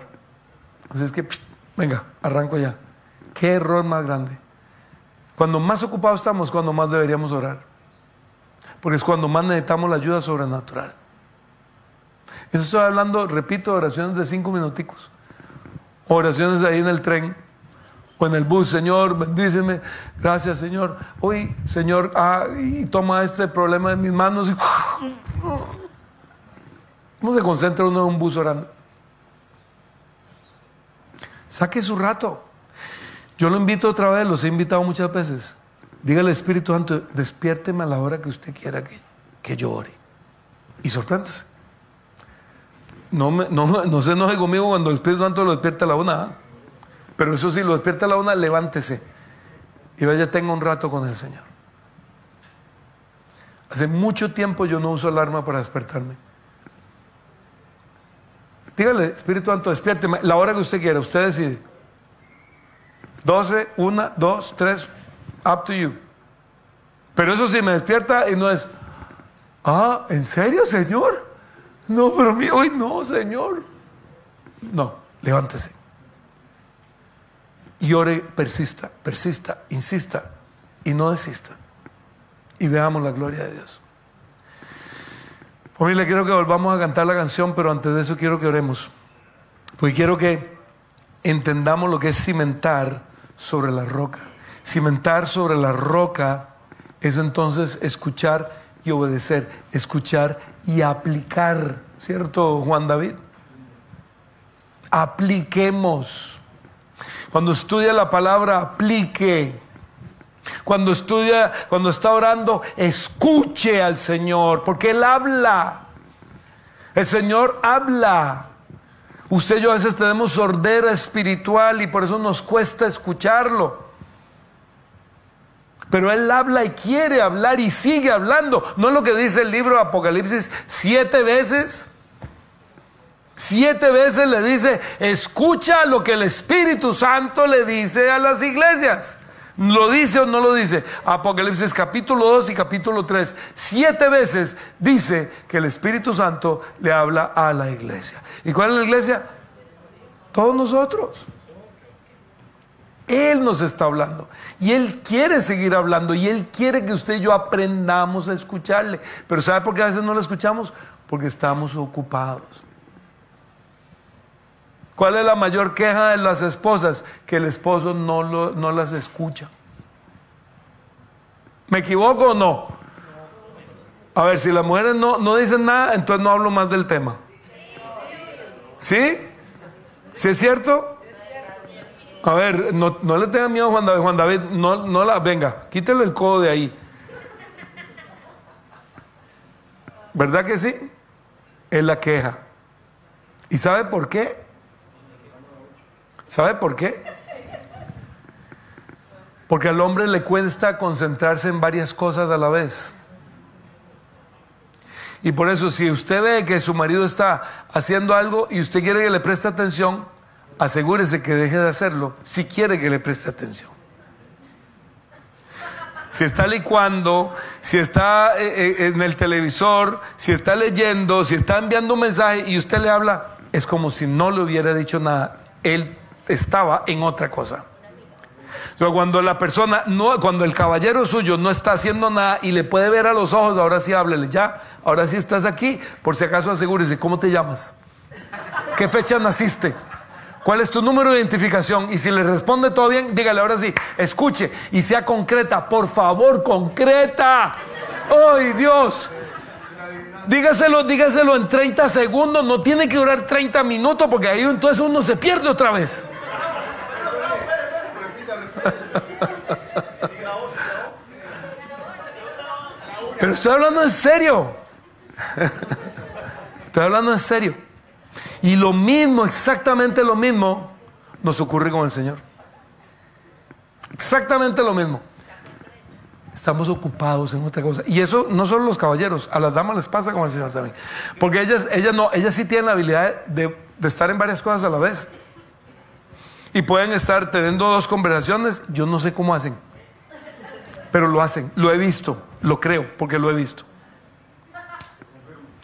Así es que, venga, arranco ya. Qué error más grande. Cuando más ocupados estamos, cuando más deberíamos orar. Porque es cuando más necesitamos la ayuda sobrenatural. Eso estoy hablando, repito, oraciones de cinco minuticos. Oraciones ahí en el tren o en el bus. Señor, bendíceme. Gracias, Señor. Hoy, Señor, ah, y toma este problema en mis manos. ¿Cómo se concentra uno en un bus orando? Saque su rato. Yo lo invito otra vez, los he invitado muchas veces. Dígale Espíritu Santo, despiérteme a la hora que usted quiera que, que yo ore. Y sorpréndase. No, me, no, no se enoje conmigo cuando el Espíritu Santo lo despierta a la una. ¿ah? Pero eso sí, lo despierta a la una, levántese. Y vaya, tenga un rato con el Señor. Hace mucho tiempo yo no uso alarma para despertarme. Dígale, Espíritu Santo, despiérteme. La hora que usted quiera, usted decide. 12, 1, 2, 3, up to you. Pero eso sí me despierta y no es, ah, ¿en serio, Señor? No, pero hoy no, Señor. No, levántese. Y ore, persista, persista, insista y no desista. Y veamos la gloria de Dios. Familia, quiero que volvamos a cantar la canción, pero antes de eso quiero que oremos. Porque quiero que entendamos lo que es cimentar sobre la roca. Cimentar sobre la roca es entonces escuchar y obedecer, escuchar y aplicar, ¿cierto, Juan David? Apliquemos. Cuando estudia la palabra, aplique. Cuando estudia, cuando está orando, escuche al Señor, porque Él habla. El Señor habla. Usted y yo a veces tenemos sordera espiritual y por eso nos cuesta escucharlo. Pero Él habla y quiere hablar y sigue hablando. ¿No es lo que dice el libro de Apocalipsis siete veces? Siete veces le dice, escucha lo que el Espíritu Santo le dice a las iglesias. ¿Lo dice o no lo dice? Apocalipsis capítulo 2 y capítulo 3. Siete veces dice que el Espíritu Santo le habla a la iglesia. ¿Y cuál es la iglesia? Todos nosotros. Él nos está hablando. Y Él quiere seguir hablando. Y Él quiere que usted y yo aprendamos a escucharle. Pero ¿sabe por qué a veces no lo escuchamos? Porque estamos ocupados. ¿Cuál es la mayor queja de las esposas? Que el esposo no, no las escucha. ¿Me equivoco o no? A ver, si las mujeres no, no dicen nada, entonces no hablo más del tema. ¿Sí? ¿Sí es cierto? A ver, no, le tenga miedo a Juan David. Juan David, no, no la. Venga, quítele el codo de ahí. ¿Verdad que sí? Es la queja. ¿Y sabe por qué? ¿Sabe por qué? Porque al hombre le cuesta concentrarse en varias cosas a la vez. Y por eso si usted ve que su marido está haciendo algo y usted quiere que le preste atención, asegúrese que deje de hacerlo si quiere que le preste atención. Si está licuando, si está eh, eh, en el televisor, si está leyendo, si está enviando un mensaje y usted le habla, es como si no le hubiera dicho nada. Él estaba en otra cosa. Pero cuando la persona, no, cuando el caballero suyo no está haciendo nada y le puede ver a los ojos, ahora sí háblele, ya, ahora sí estás aquí, por si acaso asegúrese, ¿cómo te llamas? ¿Qué fecha naciste? ¿Cuál es tu número de identificación? Y si le responde todo bien, dígale ahora sí, escuche y sea concreta, por favor, concreta. ¡Ay, Dios! Dígaselo, dígaselo en 30 segundos, no tiene que durar 30 minutos porque ahí entonces uno se pierde otra vez. Pero estoy hablando en serio. Estoy hablando en serio. Y lo mismo, exactamente lo mismo, nos ocurre con el Señor. Exactamente lo mismo. Estamos ocupados en otra cosa. Y eso no solo los caballeros, a las damas les pasa con el Señor también. Porque ellas, ellas, no, ellas sí tienen la habilidad de, de estar en varias cosas a la vez. Y pueden estar teniendo dos conversaciones, yo no sé cómo hacen. Pero lo hacen, lo he visto, lo creo, porque lo he visto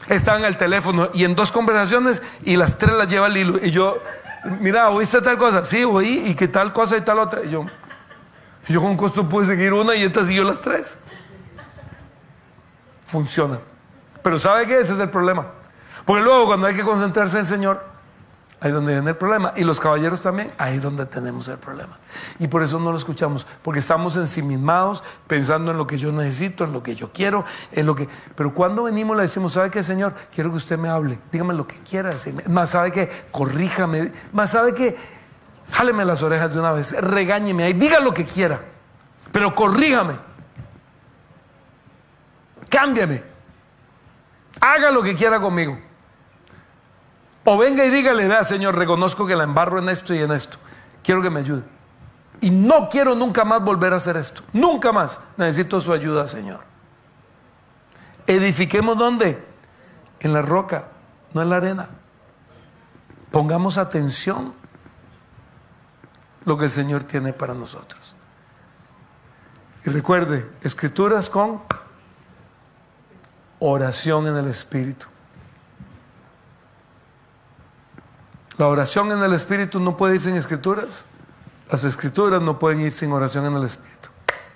están en el teléfono y en dos conversaciones y las tres las lleva el hilo. Y yo, mira, ¿oíste tal cosa? Sí, oí, y que tal cosa y tal otra. Y yo, yo con costo pude seguir una y esta siguió las tres. Funciona. Pero ¿sabe qué? Ese es el problema. Porque luego cuando hay que concentrarse en el Señor, Ahí es donde viene el problema. Y los caballeros también, ahí es donde tenemos el problema. Y por eso no lo escuchamos, porque estamos ensimismados pensando en lo que yo necesito, en lo que yo quiero, en lo que... Pero cuando venimos le decimos, ¿sabe qué, Señor? Quiero que usted me hable, dígame lo que quiera Más sabe que corríjame, más sabe que jáleme las orejas de una vez, regáñeme ahí, diga lo que quiera, pero corríjame. Cámbiame. Haga lo que quiera conmigo. O venga y dígale, vea Señor, reconozco que la embarro en esto y en esto. Quiero que me ayude. Y no quiero nunca más volver a hacer esto. Nunca más. Necesito su ayuda, Señor. Edifiquemos dónde? En la roca, no en la arena. Pongamos atención lo que el Señor tiene para nosotros. Y recuerde, escrituras con oración en el Espíritu. La oración en el Espíritu no puede ir sin escrituras. Las escrituras no pueden ir sin oración en el Espíritu.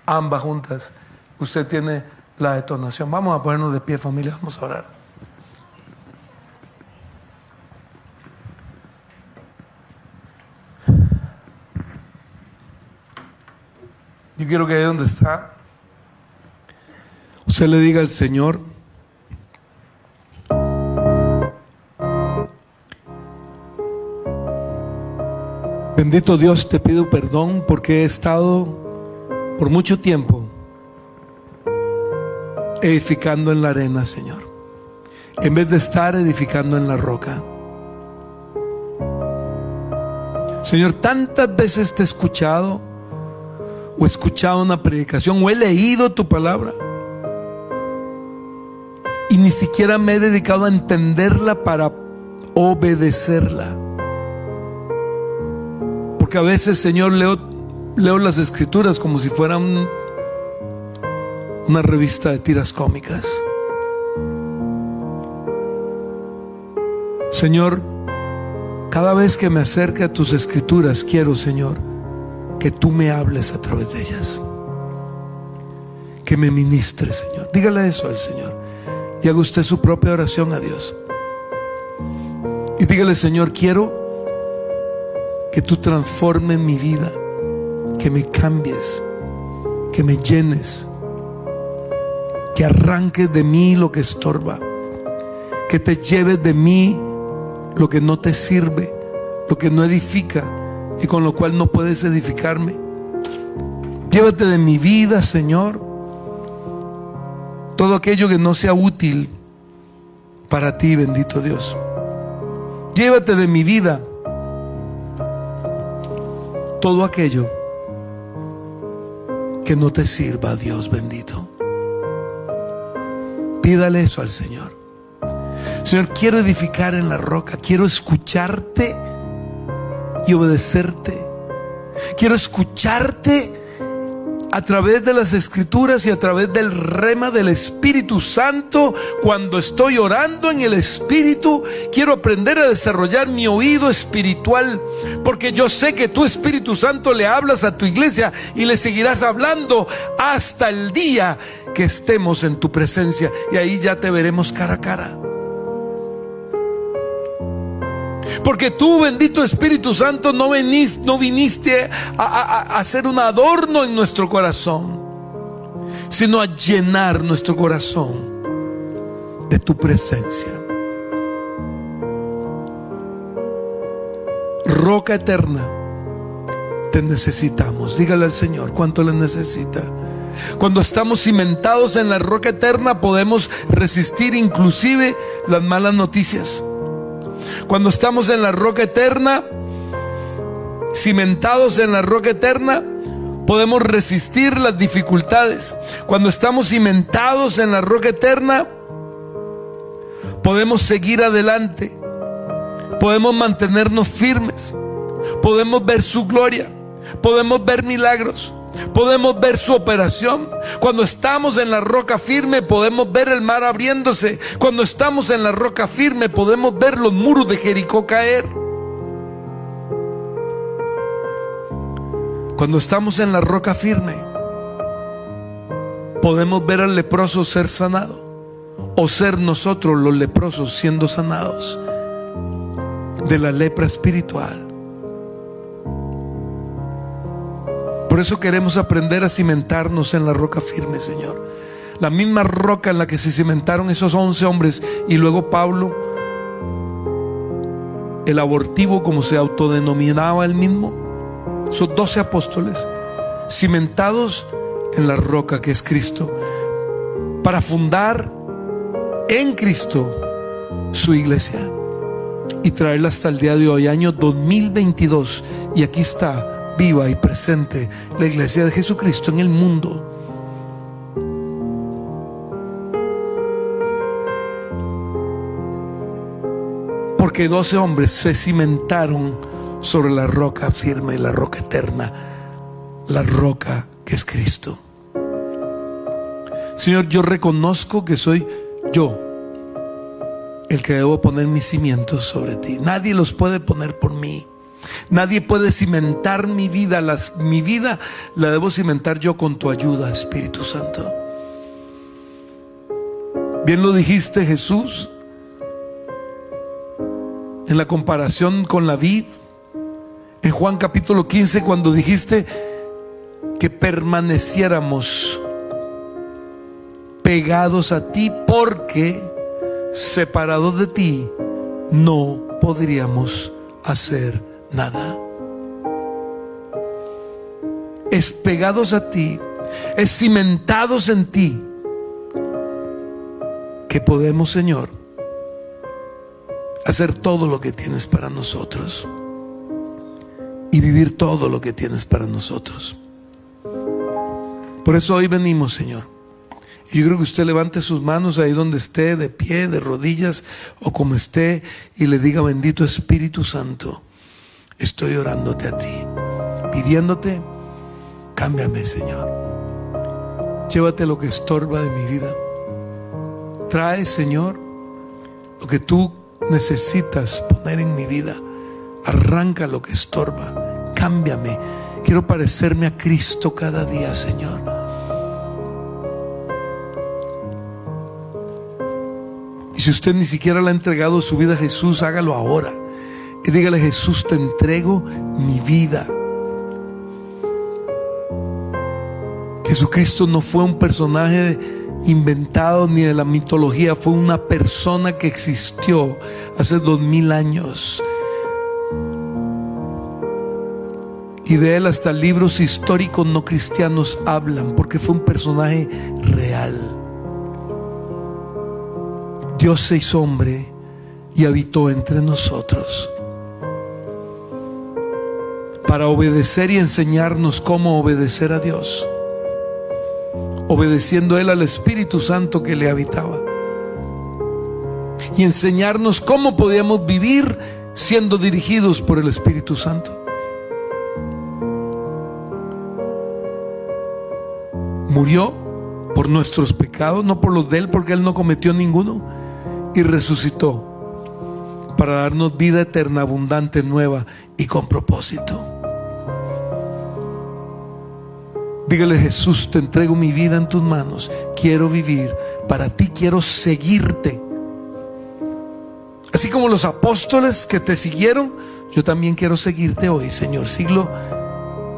Ambas juntas. Usted tiene la detonación. Vamos a ponernos de pie familia, vamos a orar. Yo quiero que ahí donde está, usted le diga al Señor, Bendito Dios, te pido perdón porque he estado por mucho tiempo edificando en la arena, Señor, en vez de estar edificando en la roca. Señor, tantas veces te he escuchado o he escuchado una predicación o he leído tu palabra y ni siquiera me he dedicado a entenderla para obedecerla. Porque a veces, Señor, leo, leo las escrituras como si fueran una revista de tiras cómicas. Señor, cada vez que me acerque a tus escrituras, quiero, Señor, que tú me hables a través de ellas. Que me ministres, Señor. Dígale eso al Señor. Y haga usted su propia oración a Dios. Y dígale, Señor, quiero que tú transformes mi vida, que me cambies, que me llenes, que arranques de mí lo que estorba, que te lleves de mí lo que no te sirve, lo que no edifica y con lo cual no puedes edificarme. Llévate de mi vida, Señor, todo aquello que no sea útil para ti, bendito Dios. Llévate de mi vida todo aquello que no te sirva, Dios bendito. Pídale eso al Señor. Señor, quiero edificar en la roca, quiero escucharte y obedecerte. Quiero escucharte a través de las escrituras y a través del rema del Espíritu Santo, cuando estoy orando en el Espíritu, quiero aprender a desarrollar mi oído espiritual, porque yo sé que tu Espíritu Santo le hablas a tu iglesia y le seguirás hablando hasta el día que estemos en tu presencia y ahí ya te veremos cara a cara. Porque tú, bendito Espíritu Santo, no, venís, no viniste a, hacer un adorno en nuestro corazón, sino a llenar nuestro corazón de tu presencia. Roca eterna, te necesitamos. Dígale al Señor cuánto le necesita. Cuando estamos cimentados en la roca eterna podemos resistir inclusive las malas noticias. Cuando estamos en la roca eterna, cimentados en la roca eterna, podemos resistir las dificultades. Cuando estamos cimentados en la roca eterna, podemos seguir adelante. Podemos mantenernos firmes. Podemos ver su gloria. Podemos ver milagros. Podemos ver su operación. Cuando estamos en la roca firme podemos ver el mar abriéndose. Cuando estamos en la roca firme podemos ver los muros de Jericó caer. Cuando estamos en la roca firme podemos ver al leproso ser sanado o ser nosotros los leprosos siendo sanados de la lepra espiritual. Por eso queremos aprender a cimentarnos en la roca firme, Señor. La misma roca en la que se cimentaron esos once hombres y luego Pablo, el abortivo como se autodenominaba él mismo, esos doce apóstoles, cimentados en la roca que es Cristo, para fundar en Cristo su iglesia y traerla hasta el día de hoy, año 2022. Y aquí está viva y presente la iglesia de Jesucristo en el mundo. Porque doce hombres se cimentaron sobre la roca firme, la roca eterna, la roca que es Cristo. Señor, yo reconozco que soy yo el que debo poner mis cimientos sobre ti. Nadie los puede poner por mí. Nadie puede cimentar mi vida. Las, mi vida la debo cimentar yo con tu ayuda, Espíritu Santo. Bien lo dijiste Jesús en la comparación con la vid. En Juan capítulo 15 cuando dijiste que permaneciéramos pegados a ti porque separados de ti no podríamos hacer nada. Es pegados a ti, es cimentados en ti, que podemos, Señor, hacer todo lo que tienes para nosotros y vivir todo lo que tienes para nosotros. Por eso hoy venimos, Señor. Yo creo que usted levante sus manos ahí donde esté, de pie, de rodillas o como esté, y le diga, bendito Espíritu Santo estoy orándote a ti, pidiéndote, cámbiame Señor. Llévate lo que estorba de mi vida. Trae, Señor, lo que tú necesitas poner en mi vida. Arranca lo que estorba. Cámbiame. Quiero parecerme a Cristo cada día, Señor. Y si usted ni siquiera le ha entregado su vida a Jesús, hágalo ahora. Y dígale, Jesús, te entrego mi vida. Jesucristo no fue un personaje inventado ni de la mitología, fue una persona que existió hace dos mil años. Y de él hasta libros históricos no cristianos hablan, porque fue un personaje real. Dios se hizo hombre y habitó entre nosotros para obedecer y enseñarnos cómo obedecer a Dios, obedeciendo Él al Espíritu Santo que le habitaba, y enseñarnos cómo podíamos vivir siendo dirigidos por el Espíritu Santo. Murió por nuestros pecados, no por los de Él, porque Él no cometió ninguno, y resucitó para darnos vida eterna, abundante, nueva y con propósito. Dígale Jesús, te entrego mi vida en tus manos. Quiero vivir. Para ti quiero seguirte. Así como los apóstoles que te siguieron, yo también quiero seguirte hoy, Señor. Siglo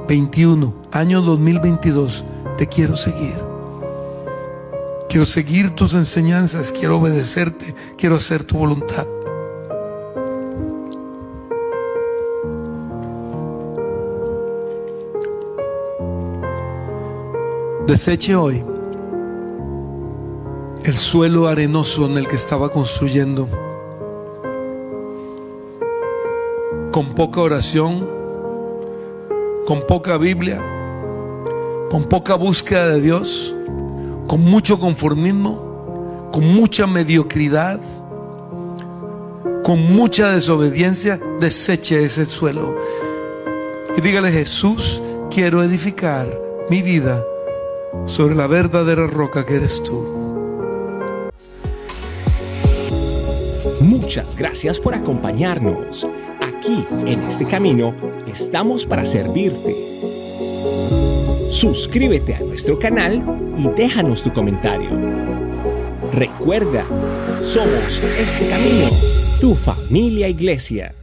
21, año 2022. Te quiero seguir. Quiero seguir tus enseñanzas. Quiero obedecerte. Quiero hacer tu voluntad. Deseche hoy el suelo arenoso en el que estaba construyendo. Con poca oración, con poca Biblia, con poca búsqueda de Dios, con mucho conformismo, con mucha mediocridad, con mucha desobediencia, deseche ese suelo. Y dígale, Jesús, quiero edificar mi vida sobre la verdadera roca que eres tú. Muchas gracias por acompañarnos. Aquí, en este camino, estamos para servirte. Suscríbete a nuestro canal y déjanos tu comentario. Recuerda, somos este camino, tu familia iglesia.